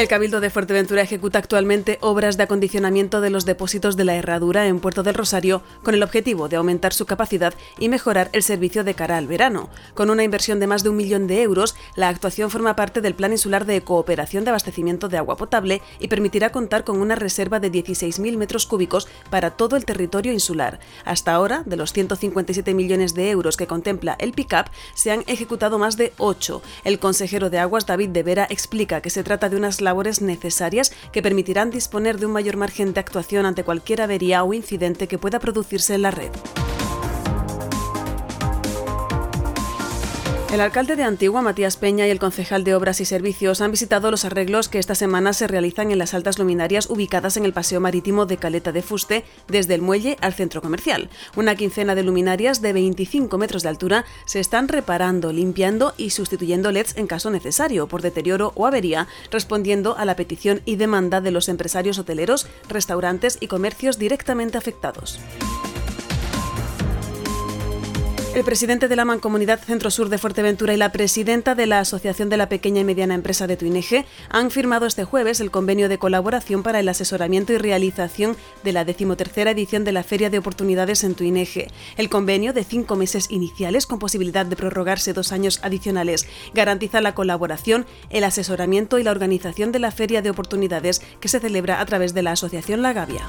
El Cabildo de Fuerteventura ejecuta actualmente obras de acondicionamiento de los depósitos de la Herradura en Puerto del Rosario con el objetivo de aumentar su capacidad y mejorar el servicio de cara al verano. Con una inversión de más de un millón de euros, la actuación forma parte del Plan Insular de Cooperación de Abastecimiento de Agua Potable y permitirá contar con una reserva de 16.000 metros cúbicos para todo el territorio insular. Hasta ahora, de los 157 millones de euros que contempla el PICAP, se han ejecutado más de 8. El consejero de Aguas, David de Vera, explica que se trata de unas labores necesarias que permitirán disponer de un mayor margen de actuación ante cualquier avería o incidente que pueda producirse en la red. El alcalde de Antigua, Matías Peña, y el concejal de Obras y Servicios han visitado los arreglos que esta semana se realizan en las altas luminarias ubicadas en el paseo marítimo de Caleta de Fuste, desde el muelle al centro comercial. Una quincena de luminarias de 25 metros de altura se están reparando, limpiando y sustituyendo LEDs en caso necesario por deterioro o avería, respondiendo a la petición y demanda de los empresarios hoteleros, restaurantes y comercios directamente afectados. El presidente de la Mancomunidad Centro Sur de Fuerteventura y la presidenta de la Asociación de la Pequeña y Mediana Empresa de Tuineje han firmado este jueves el convenio de colaboración para el asesoramiento y realización de la decimotercera edición de la Feria de Oportunidades en Tuineje. El convenio, de cinco meses iniciales con posibilidad de prorrogarse dos años adicionales, garantiza la colaboración, el asesoramiento y la organización de la Feria de Oportunidades que se celebra a través de la Asociación La Gavia.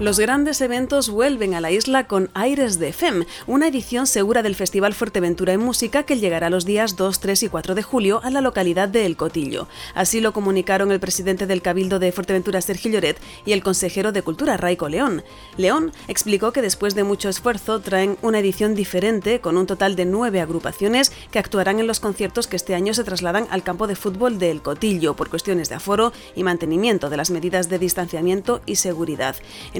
Los grandes eventos vuelven a la isla con Aires de FEM, una edición segura del Festival Fuerteventura en Música que llegará los días 2, 3 y 4 de julio a la localidad de El Cotillo. Así lo comunicaron el presidente del Cabildo de Fuerteventura, Sergio Lloret, y el consejero de Cultura, Raico León. León explicó que después de mucho esfuerzo traen una edición diferente con un total de nueve agrupaciones que actuarán en los conciertos que este año se trasladan al campo de fútbol de El Cotillo por cuestiones de aforo y mantenimiento de las medidas de distanciamiento y seguridad.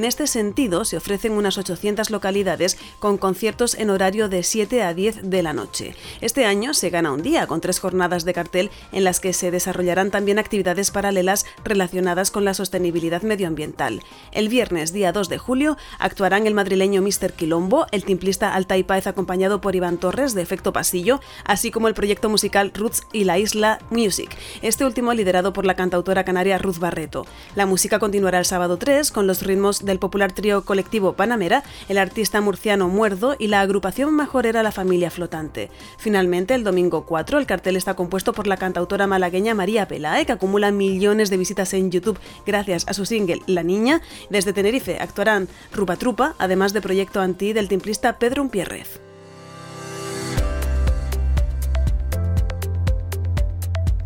Este sentido, se ofrecen unas 800 localidades con conciertos en horario de 7 a 10 de la noche. Este año se gana un día con tres jornadas de cartel en las que se desarrollarán también actividades paralelas relacionadas con la sostenibilidad medioambiental. El viernes, día 2 de julio, actuarán el madrileño Mr. Quilombo, el timplista Alta y Páez acompañado por Iván Torres de Efecto Pasillo, así como el proyecto musical Roots y la Isla Music, este último liderado por la cantautora canaria Ruth Barreto. La música continuará el sábado 3 con los ritmos del popular trío colectivo Panamera, el artista murciano Muerdo y la agrupación majorera La Familia Flotante. Finalmente, el domingo 4, el cartel está compuesto por la cantautora malagueña María Pelae, que acumula millones de visitas en YouTube gracias a su single La Niña. Desde Tenerife actuarán Rupa Trupa, además de Proyecto Anti del timplista Pedro Umpierrez.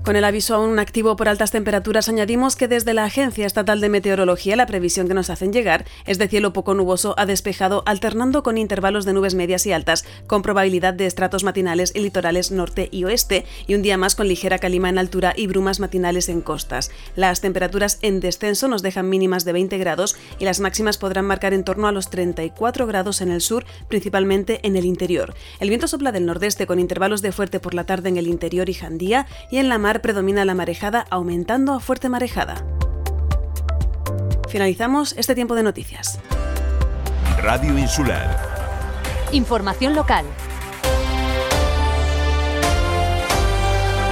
Con el aviso aún activo por altas temperaturas, añadimos que desde la Agencia Estatal de Meteorología la previsión que nos hacen llegar es de cielo poco nuboso a despejado, alternando con intervalos de nubes medias y altas, con probabilidad de estratos matinales en litorales norte y oeste, y un día más con ligera calima en altura y brumas matinales en costas. Las temperaturas en descenso nos dejan mínimas de 20 grados y las máximas podrán marcar en torno a los 34 grados en el sur, principalmente en el interior. El viento sopla del nordeste con intervalos de fuerte por la tarde en el interior y Jandía, y en la mar predomina la marejada aumentando a fuerte marejada. finalizamos este tiempo de noticias. Radio Insular. Información local.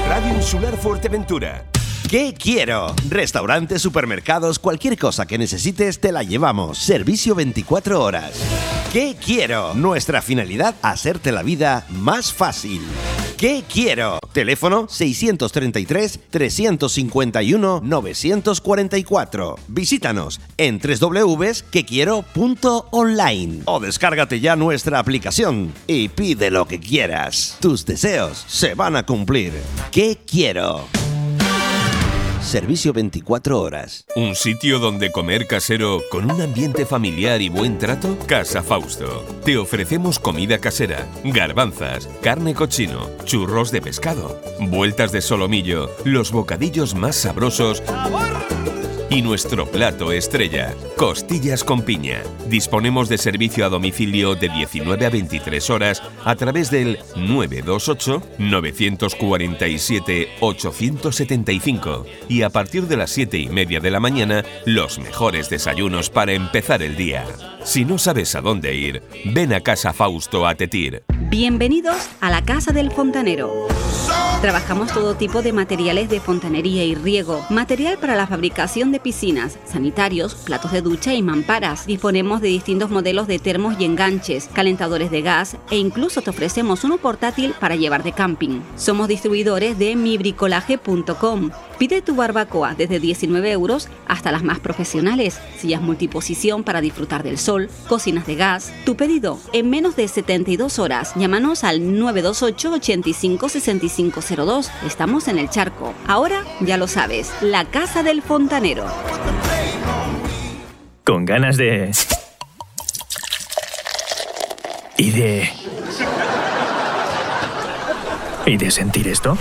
Radio Insular Fuerteventura. ¿Qué quiero? Restaurantes, supermercados, cualquier cosa que necesites te la llevamos. Servicio 24 horas. ¿Qué quiero? Nuestra finalidad, hacerte la vida más fácil. ¿Qué quiero? Teléfono 633-351-944. Visítanos en www.quequiero.online o descárgate ya nuestra aplicación y pide lo que quieras. Tus deseos se van a cumplir. ¿Qué quiero? Servicio 24 horas. ¿Un sitio donde comer casero con un ambiente familiar y buen trato? Casa Fausto. Te ofrecemos comida casera, garbanzas, carne cochino, churros de pescado, vueltas de solomillo, los bocadillos más sabrosos y nuestro plato estrella, costillas con piña. Disponemos de servicio a domicilio de 19 a 23 horas a través del 928-947-875 y a partir de las 7 y media de la mañana los mejores desayunos para empezar el día. Si no sabes a dónde ir, ven a Casa Fausto a Tetir. Bienvenidos a la Casa del Fontanero. Trabajamos todo tipo de materiales de fontanería y riego, material para la fabricación de piscinas, sanitarios, platos de ducha y mamparas. Disponemos de distintos modelos de termos y enganches, calentadores de gas e incluso te ofrecemos uno portátil para llevar de camping. Somos distribuidores de mibricolaje.com. Pide tu barbacoa desde 19 euros hasta las más profesionales, sillas multiposición para disfrutar del sol, cocinas de gas. Tu pedido en menos de 72 horas. Llámanos al 928 85 65 02. Estamos en el charco. Ahora ya lo sabes, la casa del fontanero. Con ganas de... Y de... ¿Y de sentir esto?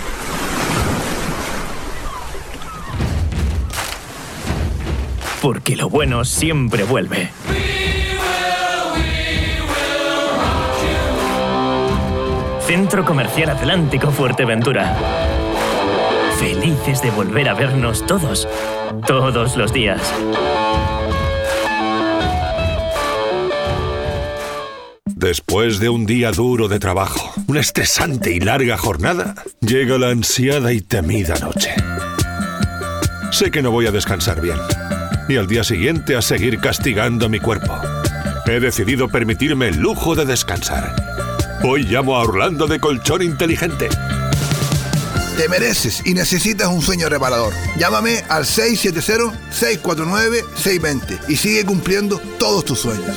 Porque lo bueno siempre vuelve. Centro Comercial Atlántico Fuerteventura. Felices de volver a vernos todos, todos los días. Después de un día duro de trabajo, una estresante y larga jornada, llega la ansiada y temida noche. Sé que no voy a descansar bien, y al día siguiente a seguir castigando mi cuerpo. He decidido permitirme el lujo de descansar. Hoy llamo a Orlando de Colchón Inteligente. Te mereces y necesitas un sueño reparador. Llámame al 670-649-620 y sigue cumpliendo todos tus sueños.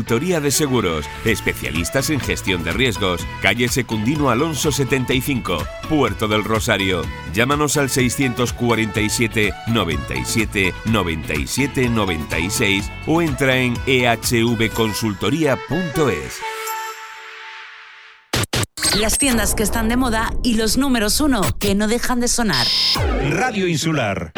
de Seguros, especialistas en gestión de riesgos. Calle Secundino Alonso 75, Puerto del Rosario. Llámanos al 647 97 97 96 o entra en ehvconsultoría.es. Las tiendas que están de moda y los números uno que no dejan de sonar. Radio Insular.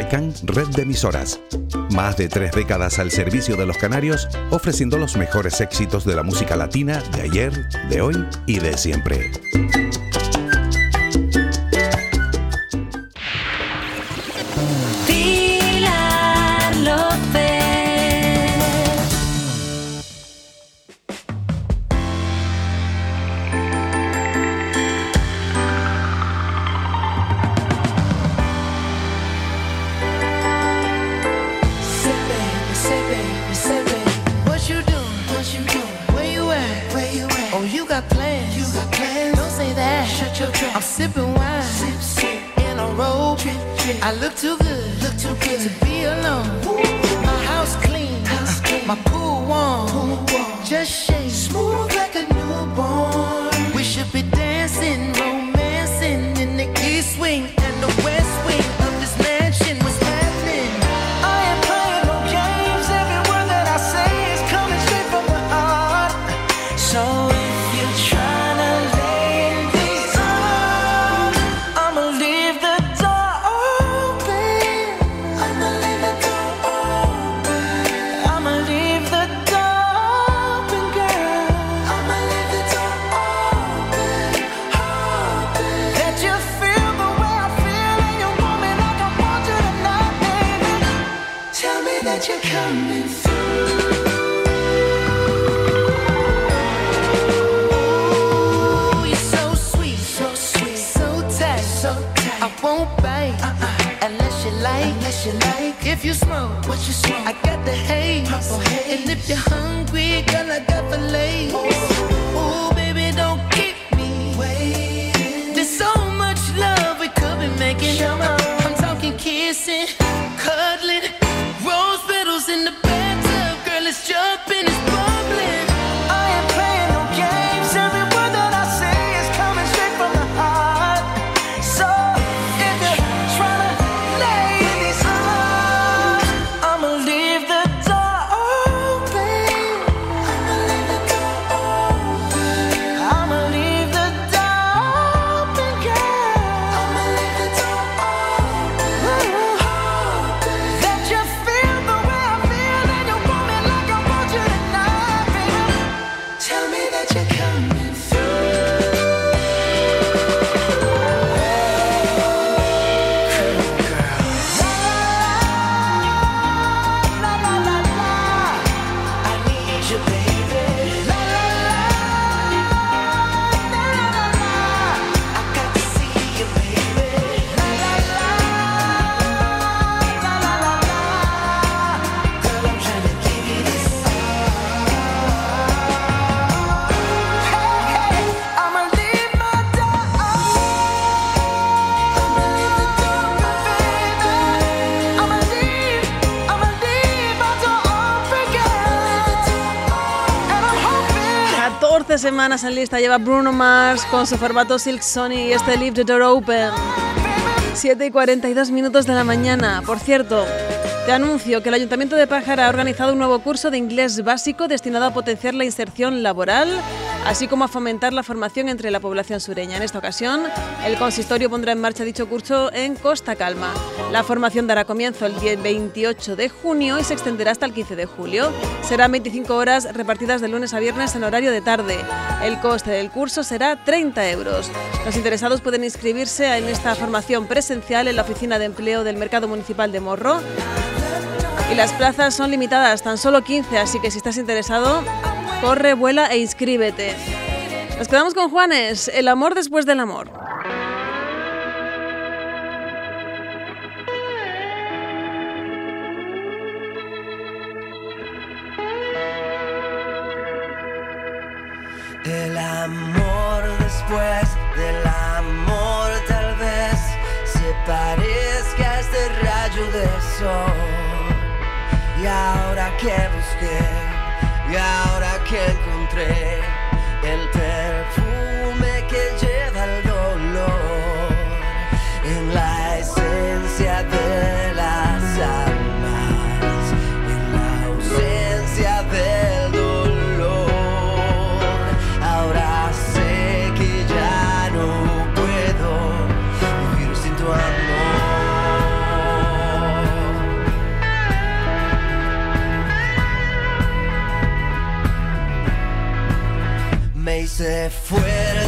Red de Emisoras. Más de tres décadas al servicio de los canarios, ofreciendo los mejores éxitos de la música latina de ayer, de hoy y de siempre. If you smoke, what you smoke? I got the haze. And if you're hungry, girl, I got fillets. Ooh, semanas en lista lleva Bruno Mars con su formato Silk Sony y este Leave the Door Open. 7 y 42 minutos de la mañana. Por cierto, te anuncio que el Ayuntamiento de Pájara ha organizado un nuevo curso de inglés básico destinado a potenciar la inserción laboral, así como a fomentar la formación entre la población sureña. En esta ocasión, el consistorio pondrá en marcha dicho curso en Costa Calma. La formación dará comienzo el día 28 de junio y se extenderá hasta el 15 de julio. Serán 25 horas repartidas de lunes a viernes en horario de tarde. El coste del curso será 30 euros. Los interesados pueden inscribirse en esta formación presencial en la Oficina de Empleo del Mercado Municipal de Morro. Y las plazas son limitadas, tan solo 15, así que si estás interesado, corre, vuela e inscríbete. Nos quedamos con Juanes, el amor después del amor. El amor después del amor tal vez se parezca a este rayo de sol. Y ahora que busqué, que Me hice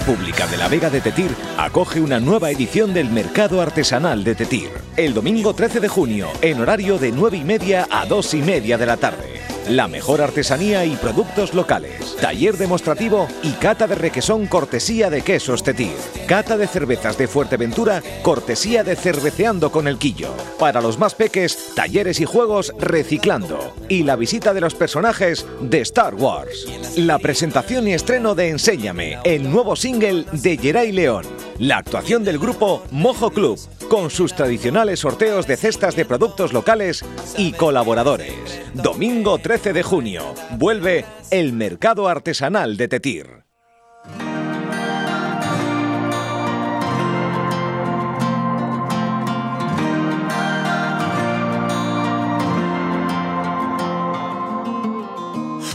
Pública de la Vega de Tetir acoge una nueva edición del Mercado Artesanal de Tetir. El domingo 13 de junio, en horario de 9 y media a 2 y media de la tarde. La mejor artesanía y productos locales. Taller demostrativo y cata de requesón cortesía de quesos Tetir. Cata de cervezas de Fuerteventura cortesía de Cerveceando con el Quillo. Para los más peques, talleres y juegos reciclando. Y la visita de los personajes de Star Wars. La presentación y estreno de Enséñame, el nuevo single de Geray León. La actuación del grupo Mojo Club, con sus tradicionales sorteos de cestas de productos locales y colaboradores. Domingo 13 de junio, vuelve el Mercado Artesanal de Tetir.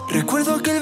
Recuerdo aquel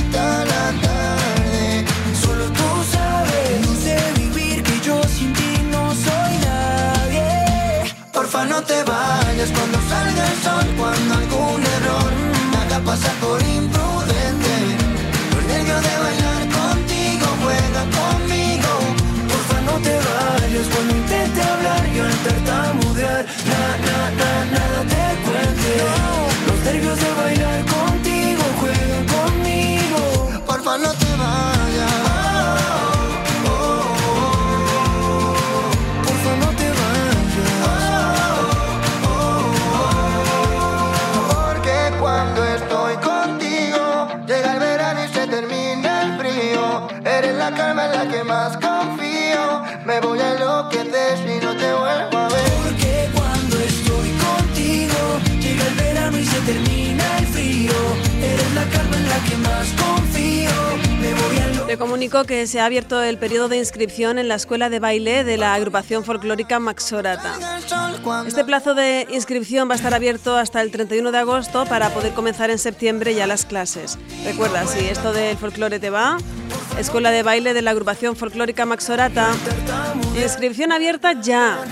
pasar por imprudente. Los nervios de bailar contigo juegan conmigo. Porfa no te vayas cuando intente hablar y al tartamudear nada, nada, nada comunico que se ha abierto el periodo de inscripción en la escuela de baile de la agrupación folclórica Maxorata. Este plazo de inscripción va a estar abierto hasta el 31 de agosto para poder comenzar en septiembre ya las clases. Recuerda, si esto del folclore te va, escuela de baile de la agrupación folclórica Maxorata. Inscripción abierta ya.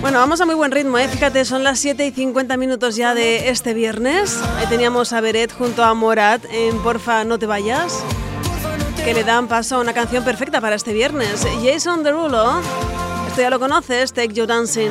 Bueno, vamos a muy buen ritmo, ¿eh? Fíjate, son las 7 y 50 minutos ya de este viernes. Ahí teníamos a Beret junto a Morat en Porfa, no te vayas. Que le dan paso a una canción perfecta para este viernes. Jason Derulo. Esto ya lo conoces, Take You Dancing.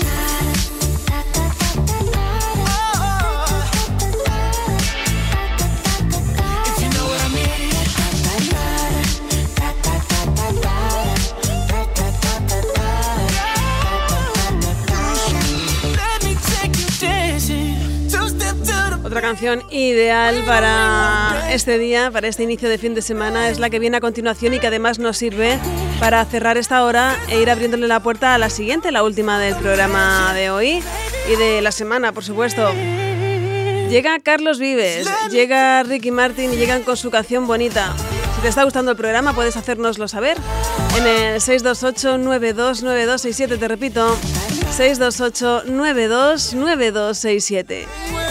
Canción ideal para este día, para este inicio de fin de semana, es la que viene a continuación y que además nos sirve para cerrar esta hora e ir abriéndole la puerta a la siguiente, la última del programa de hoy y de la semana, por supuesto. Llega Carlos Vives, llega Ricky Martin y llegan con su canción bonita. Si te está gustando el programa, puedes hacérnoslo saber en el 628-929267. Te repito, 628-929267.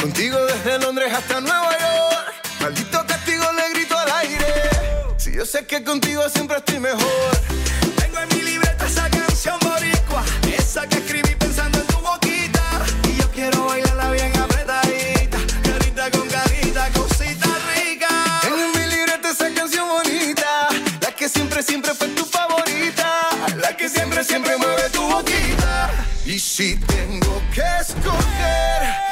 Contigo desde Londres hasta Nueva York. Maldito castigo le grito al aire. Si yo sé que contigo siempre estoy mejor. Tengo en mi libreta esa canción boricua, esa que escribí Y si tengo que escoger,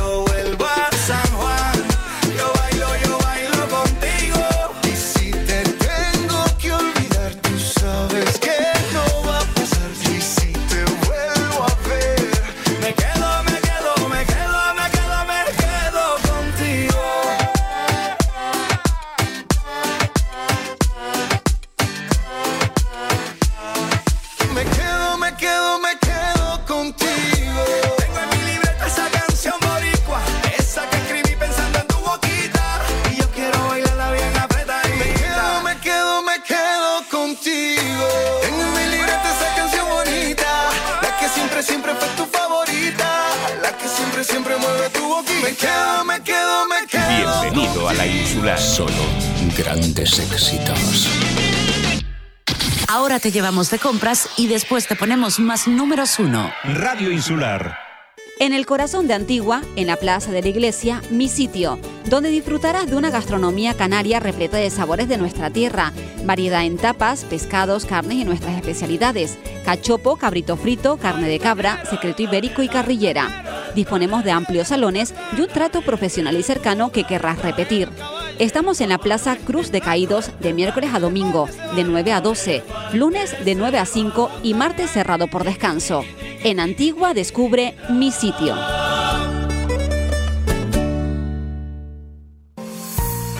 a la insular. Solo grandes éxitos. Ahora te llevamos de compras y después te ponemos más números uno. Radio Insular. En el corazón de Antigua, en la plaza de la iglesia, Mi Sitio, donde disfrutarás de una gastronomía canaria repleta de sabores de nuestra tierra, variedad en tapas, pescados, carnes y nuestras especialidades, cachopo, cabrito frito, carne de cabra, secreto ibérico y carrillera. Disponemos de amplios salones y un trato profesional y cercano que querrás repetir. Estamos en la Plaza Cruz de Caídos de miércoles a domingo, de 9 a 12, lunes de 9 a 5 y martes cerrado por descanso. En Antigua descubre Mi Sitio.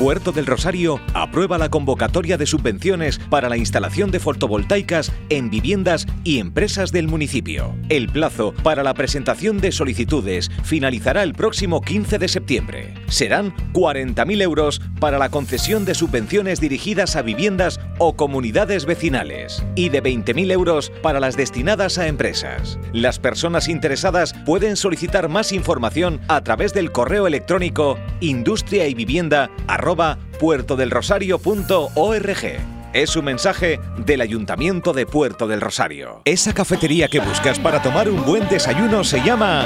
Puerto del Rosario aprueba la convocatoria de subvenciones para la instalación de fotovoltaicas en viviendas y empresas del municipio. El plazo para la presentación de solicitudes finalizará el próximo 15 de septiembre. Serán 40.000 euros para la concesión de subvenciones dirigidas a viviendas o comunidades vecinales y de 20.000 euros para las destinadas a empresas. Las personas interesadas pueden solicitar más información a través del correo electrónico industria y vivienda puertodelrosario.org. Es un mensaje del Ayuntamiento de Puerto del Rosario. Esa cafetería que buscas para tomar un buen desayuno se llama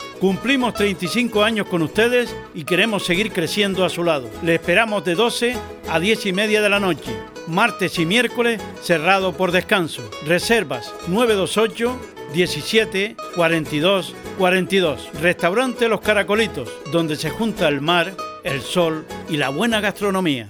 Cumplimos 35 años con ustedes y queremos seguir creciendo a su lado. Le esperamos de 12 a 10 y media de la noche, martes y miércoles cerrado por descanso. Reservas 928 17 42 42. Restaurante Los Caracolitos, donde se junta el mar, el sol y la buena gastronomía.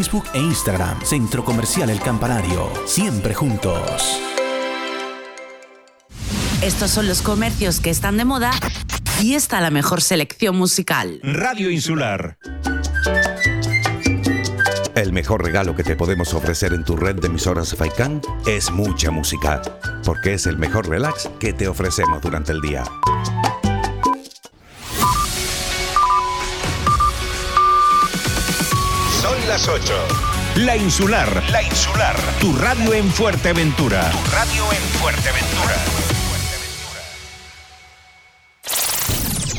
Facebook e Instagram. Centro Comercial El Campanario. Siempre juntos. Estos son los comercios que están de moda y está la mejor selección musical. Radio Insular. El mejor regalo que te podemos ofrecer en tu red de emisoras Faikán es mucha música, porque es el mejor relax que te ofrecemos durante el día. Las 8. La Insular. La Insular. Tu radio en Fuerteventura. Tu radio en Fuerteventura.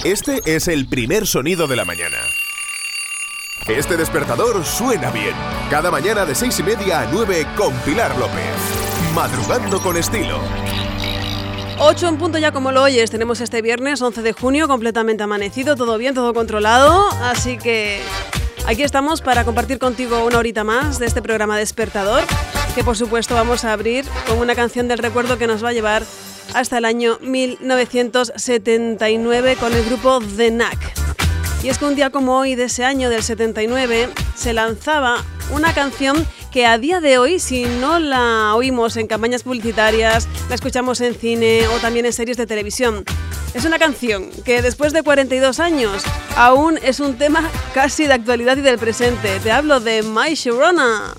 Este es el primer sonido de la mañana. Este despertador suena bien. Cada mañana de seis y media a 9 con Pilar López. Madrugando con estilo. 8 en punto ya como lo oyes, tenemos este viernes 11 de junio completamente amanecido, todo bien, todo controlado, así que aquí estamos para compartir contigo una horita más de este programa Despertador, que por supuesto vamos a abrir con una canción del recuerdo que nos va a llevar hasta el año 1979 con el grupo The Knack. Y es que un día como hoy de ese año del 79 se lanzaba una canción que a día de hoy, si no la oímos en campañas publicitarias, la escuchamos en cine o también en series de televisión, es una canción que después de 42 años aún es un tema casi de actualidad y del presente. Te hablo de My Sharona.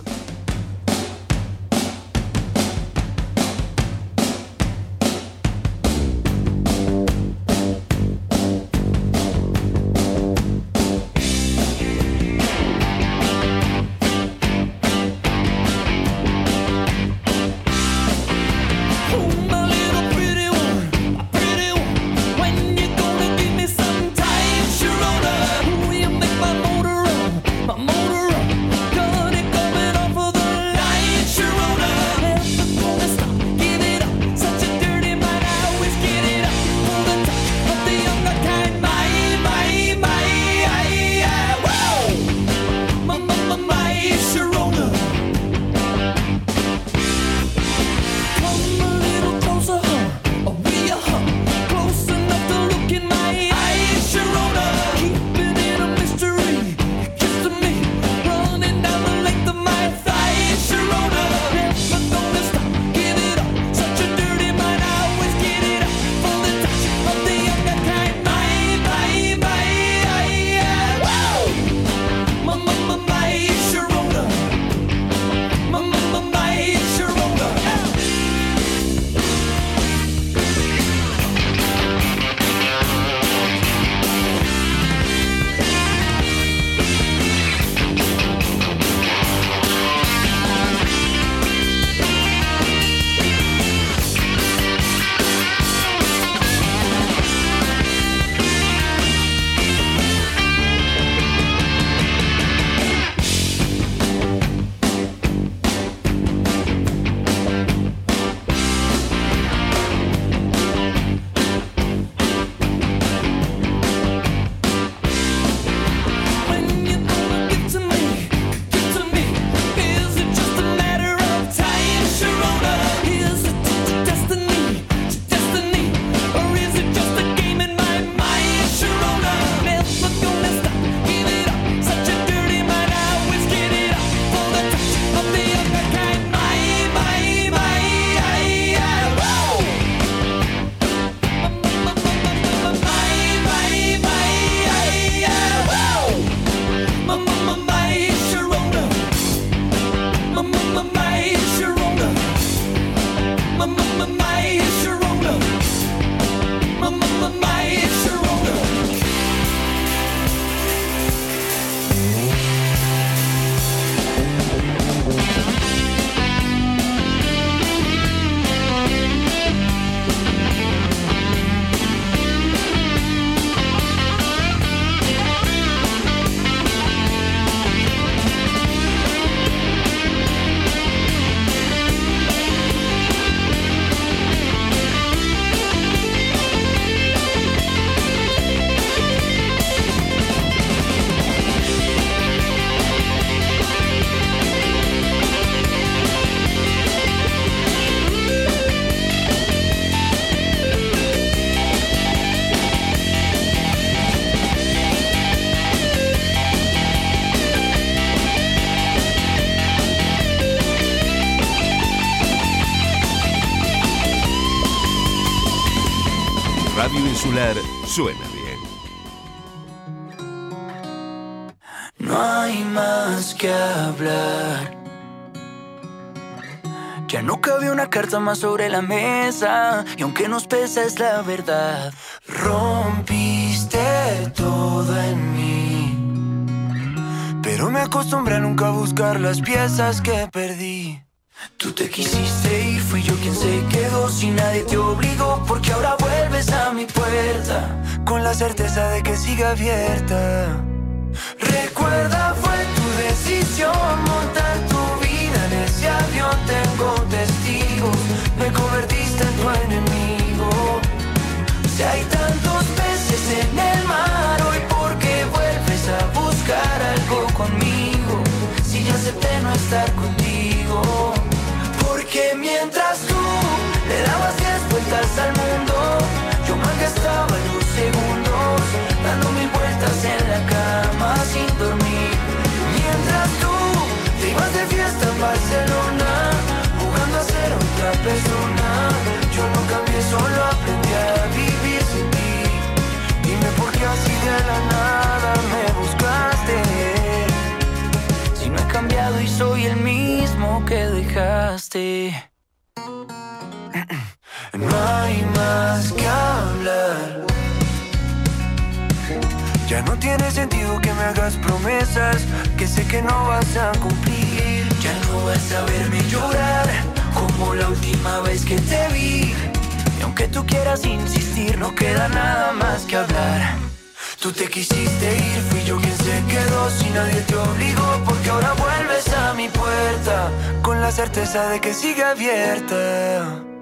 Sobre la mesa. Y aunque nos pesa es la verdad. Rompiste todo en mí. Pero me acostumbré a nunca buscar las piezas que perdí. Tú te quisiste ir, fui yo quien se quedó. Si nadie te obligó, porque ahora vuelves a mi puerta. Con la certeza de que sigue abierta. Que no vas a cumplir. Ya no vas a verme llorar como la última vez que te vi. Y aunque tú quieras insistir, no queda nada más que hablar. Tú te quisiste ir, fui yo quien se quedó si nadie te obligó porque ahora vuelves a mi puerta con la certeza de que sigue abierta.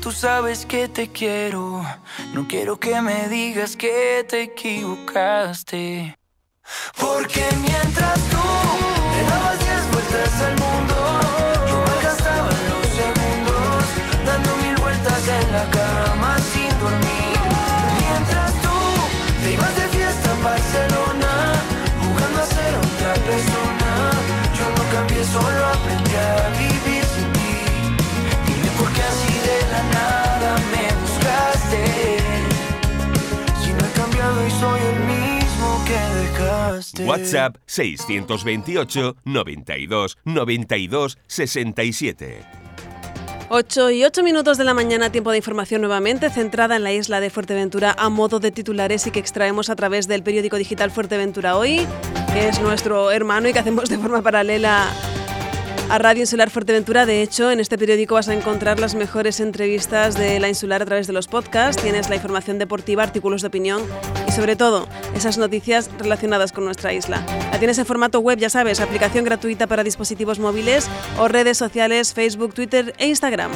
Tú sabes que te quiero, no quiero que me digas que te equivocaste. Porque mientras tú le dabas diez vueltas al mundo, WhatsApp 628 92 92 67. 8 y 8 minutos de la mañana, tiempo de información nuevamente, centrada en la isla de Fuerteventura a modo de titulares y que extraemos a través del periódico digital Fuerteventura Hoy, que es nuestro hermano y que hacemos de forma paralela a Radio Insular Fuerteventura. De hecho, en este periódico vas a encontrar las mejores entrevistas de la Insular a través de los podcasts, tienes la información deportiva, artículos de opinión y sobre todo esas noticias relacionadas con nuestra isla. La tienes en formato web, ya sabes, aplicación gratuita para dispositivos móviles o redes sociales Facebook, Twitter e Instagram.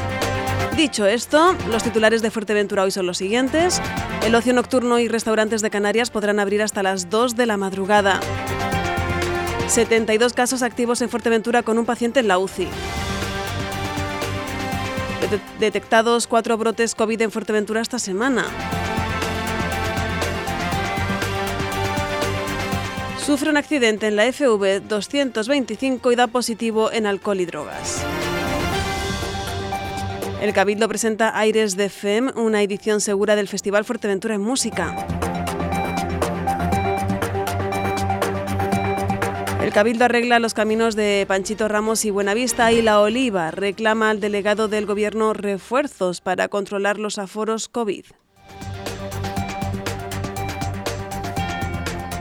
Dicho esto, los titulares de Fuerteventura hoy son los siguientes. El ocio nocturno y restaurantes de Canarias podrán abrir hasta las 2 de la madrugada. 72 casos activos en Fuerteventura con un paciente en la UCI. Det- Detectados cuatro brotes COVID en Fuerteventura esta semana. Sufre un accidente en la FV 225 y da positivo en alcohol y drogas. El Cabildo presenta Aires de FEM, una edición segura del Festival Fuerteventura en Música. El Cabildo arregla los caminos de Panchito Ramos y Buenavista y La Oliva. Reclama al delegado del Gobierno refuerzos para controlar los aforos COVID.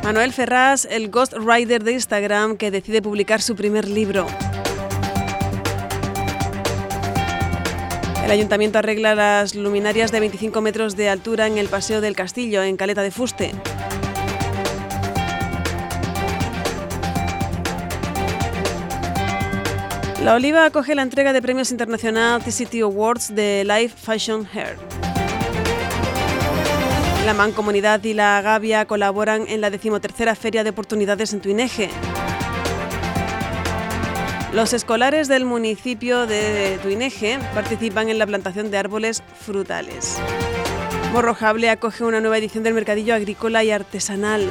Manuel Ferraz, el Ghost Rider de Instagram, que decide publicar su primer libro. El ayuntamiento arregla las luminarias de 25 metros de altura en el Paseo del Castillo, en Caleta de Fuste. La Oliva acoge la entrega de premios Internacional City Awards de Life Fashion Hair. La Mancomunidad y la Gavia colaboran en la decimotercera Feria de Oportunidades en Tuineje. Los escolares del municipio de Tuineje participan en la plantación de árboles frutales. Morrojable acoge una nueva edición del Mercadillo Agrícola y Artesanal.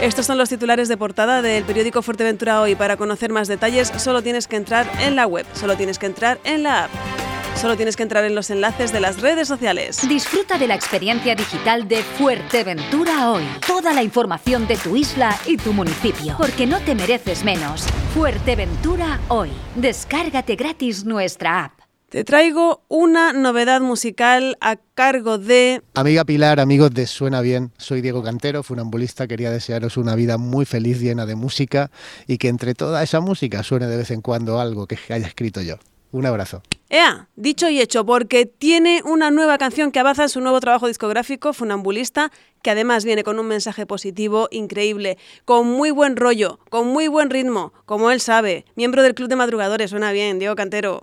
Estos son los titulares de portada del periódico Fuerteventura Hoy. Para conocer más detalles solo tienes que entrar en la web, solo tienes que entrar en la app. Solo tienes que entrar en los enlaces de las redes sociales. Disfruta de la experiencia digital de Fuerteventura hoy. Toda la información de tu isla y tu municipio. Porque no te mereces menos. Fuerteventura hoy. Descárgate gratis nuestra app. Te traigo una novedad musical a cargo de... Amiga Pilar, amigos de Suena Bien, soy Diego Cantero, funambulista, quería desearos una vida muy feliz, llena de música y que entre toda esa música suene de vez en cuando algo que haya escrito yo. Un abrazo. Ea, dicho y hecho, porque tiene una nueva canción que avanza en su nuevo trabajo discográfico, Funambulista, que además viene con un mensaje positivo increíble, con muy buen rollo, con muy buen ritmo, como él sabe. Miembro del Club de Madrugadores, suena bien, Diego Cantero.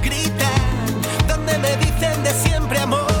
me dicen de siempre amor.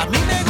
A mí me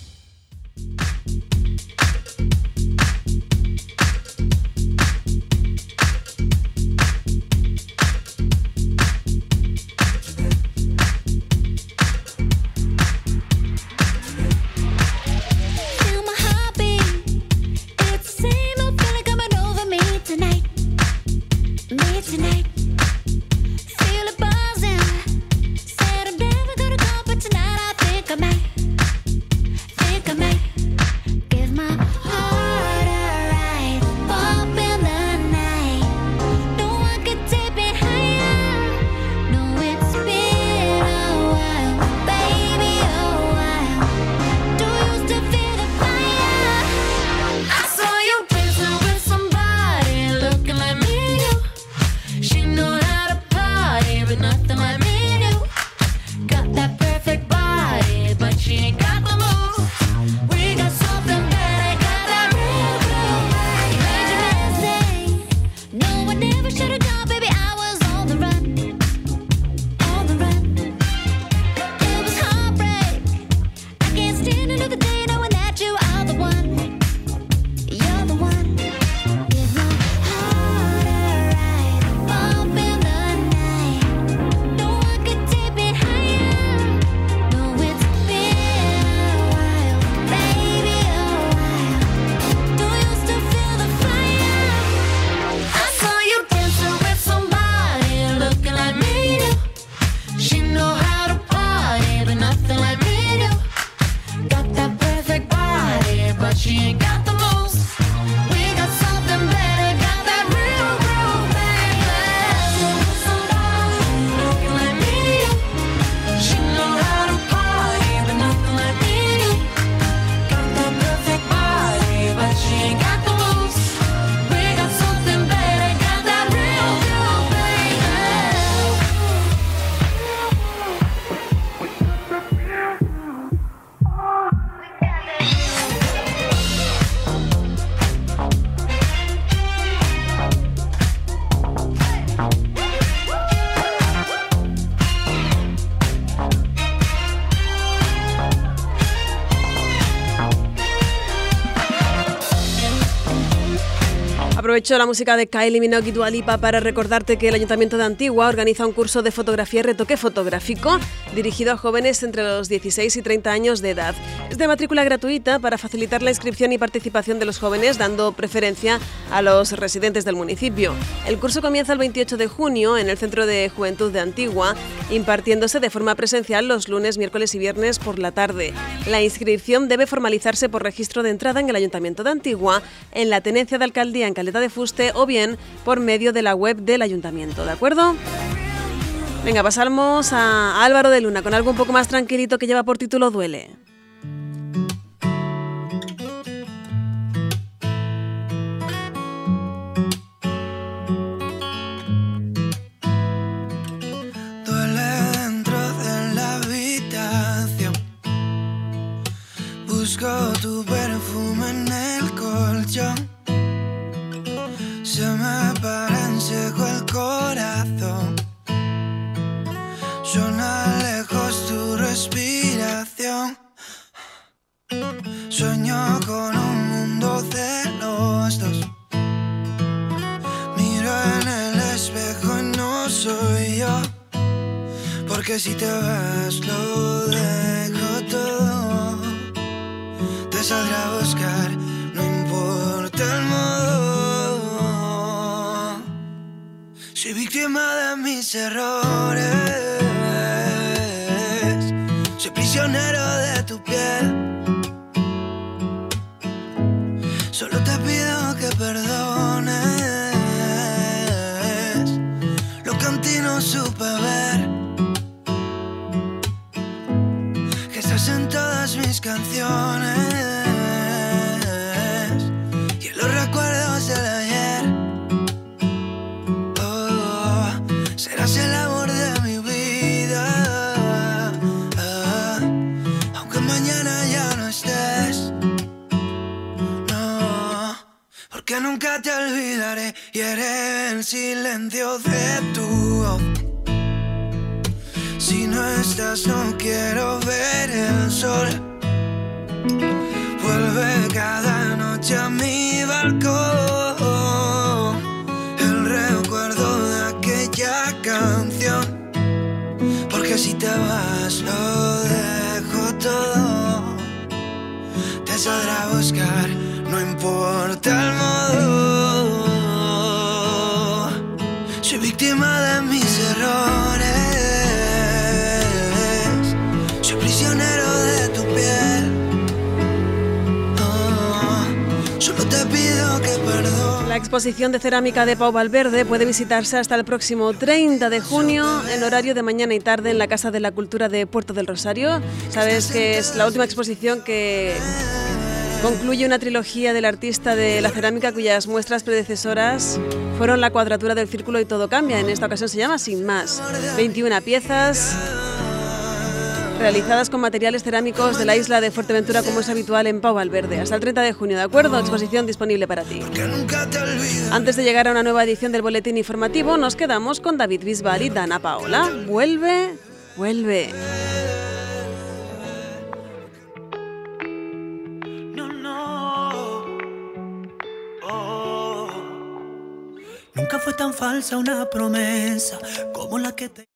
Aprovecho la música de Kylie Minogue y Dua Lipa para recordarte que el Ayuntamiento de Antigua organiza un curso de fotografía y retoque fotográfico dirigido a jóvenes entre los 16 y 30 años de edad. Es de matrícula gratuita para facilitar la inscripción y participación de los jóvenes, dando preferencia a los residentes del municipio. El curso comienza el 28 de junio en el Centro de Juventud de Antigua, impartiéndose de forma presencial los lunes, miércoles y viernes por la tarde. La inscripción debe formalizarse por registro de entrada en el Ayuntamiento de Antigua, en la tenencia de alcaldía en Caleta de Fuste o bien por medio de la web del ayuntamiento, ¿de acuerdo? Venga, pasamos a Álvaro de Luna con algo un poco más tranquilito que lleva por título Duele. Colchón. Se me para en seco el corazón. Suena lejos tu respiración. Sueño con un mundo de los dos. Miro en el espejo y no soy yo. Porque si te vas lo dejo todo. Te saldrá a buscar, Soy víctima de mis errores. Soy prisionero de tu piel. Solo te pido que perdones lo que en no supe ver. Que estás en todas mis canciones nunca te olvidaré y haré el silencio de tu voz. Si no estás, no quiero ver el sol. Vuelve cada noche a mi balcón. El recuerdo de aquella canción. Porque si te vas, lo dejo todo. Te saldrá a buscar, no importa el modo. Soy víctima de mis errores. Soy prisionero de tu piel. Oh, solo te pido que perdones. La exposición de cerámica de Pau Valverde puede visitarse hasta el próximo 30 de junio en horario de mañana y tarde en la Casa de la Cultura de Puerto del Rosario. Sabes que es la última exposición que concluye una trilogía del artista de la cerámica cuyas muestras predecesoras fueron la cuadratura del círculo y todo cambia. En esta ocasión se llama Sin más. 21 piezas realizadas con materiales cerámicos de la isla de Fuerteventura como es habitual en Pau Valverde. Hasta el 30 de junio, ¿de acuerdo? Exposición disponible para ti. Antes de llegar a una nueva edición del boletín informativo, nos quedamos con David Bisbal y Dana Paola. Vuelve, vuelve. Nunca fue tan falsa una promesa como la que te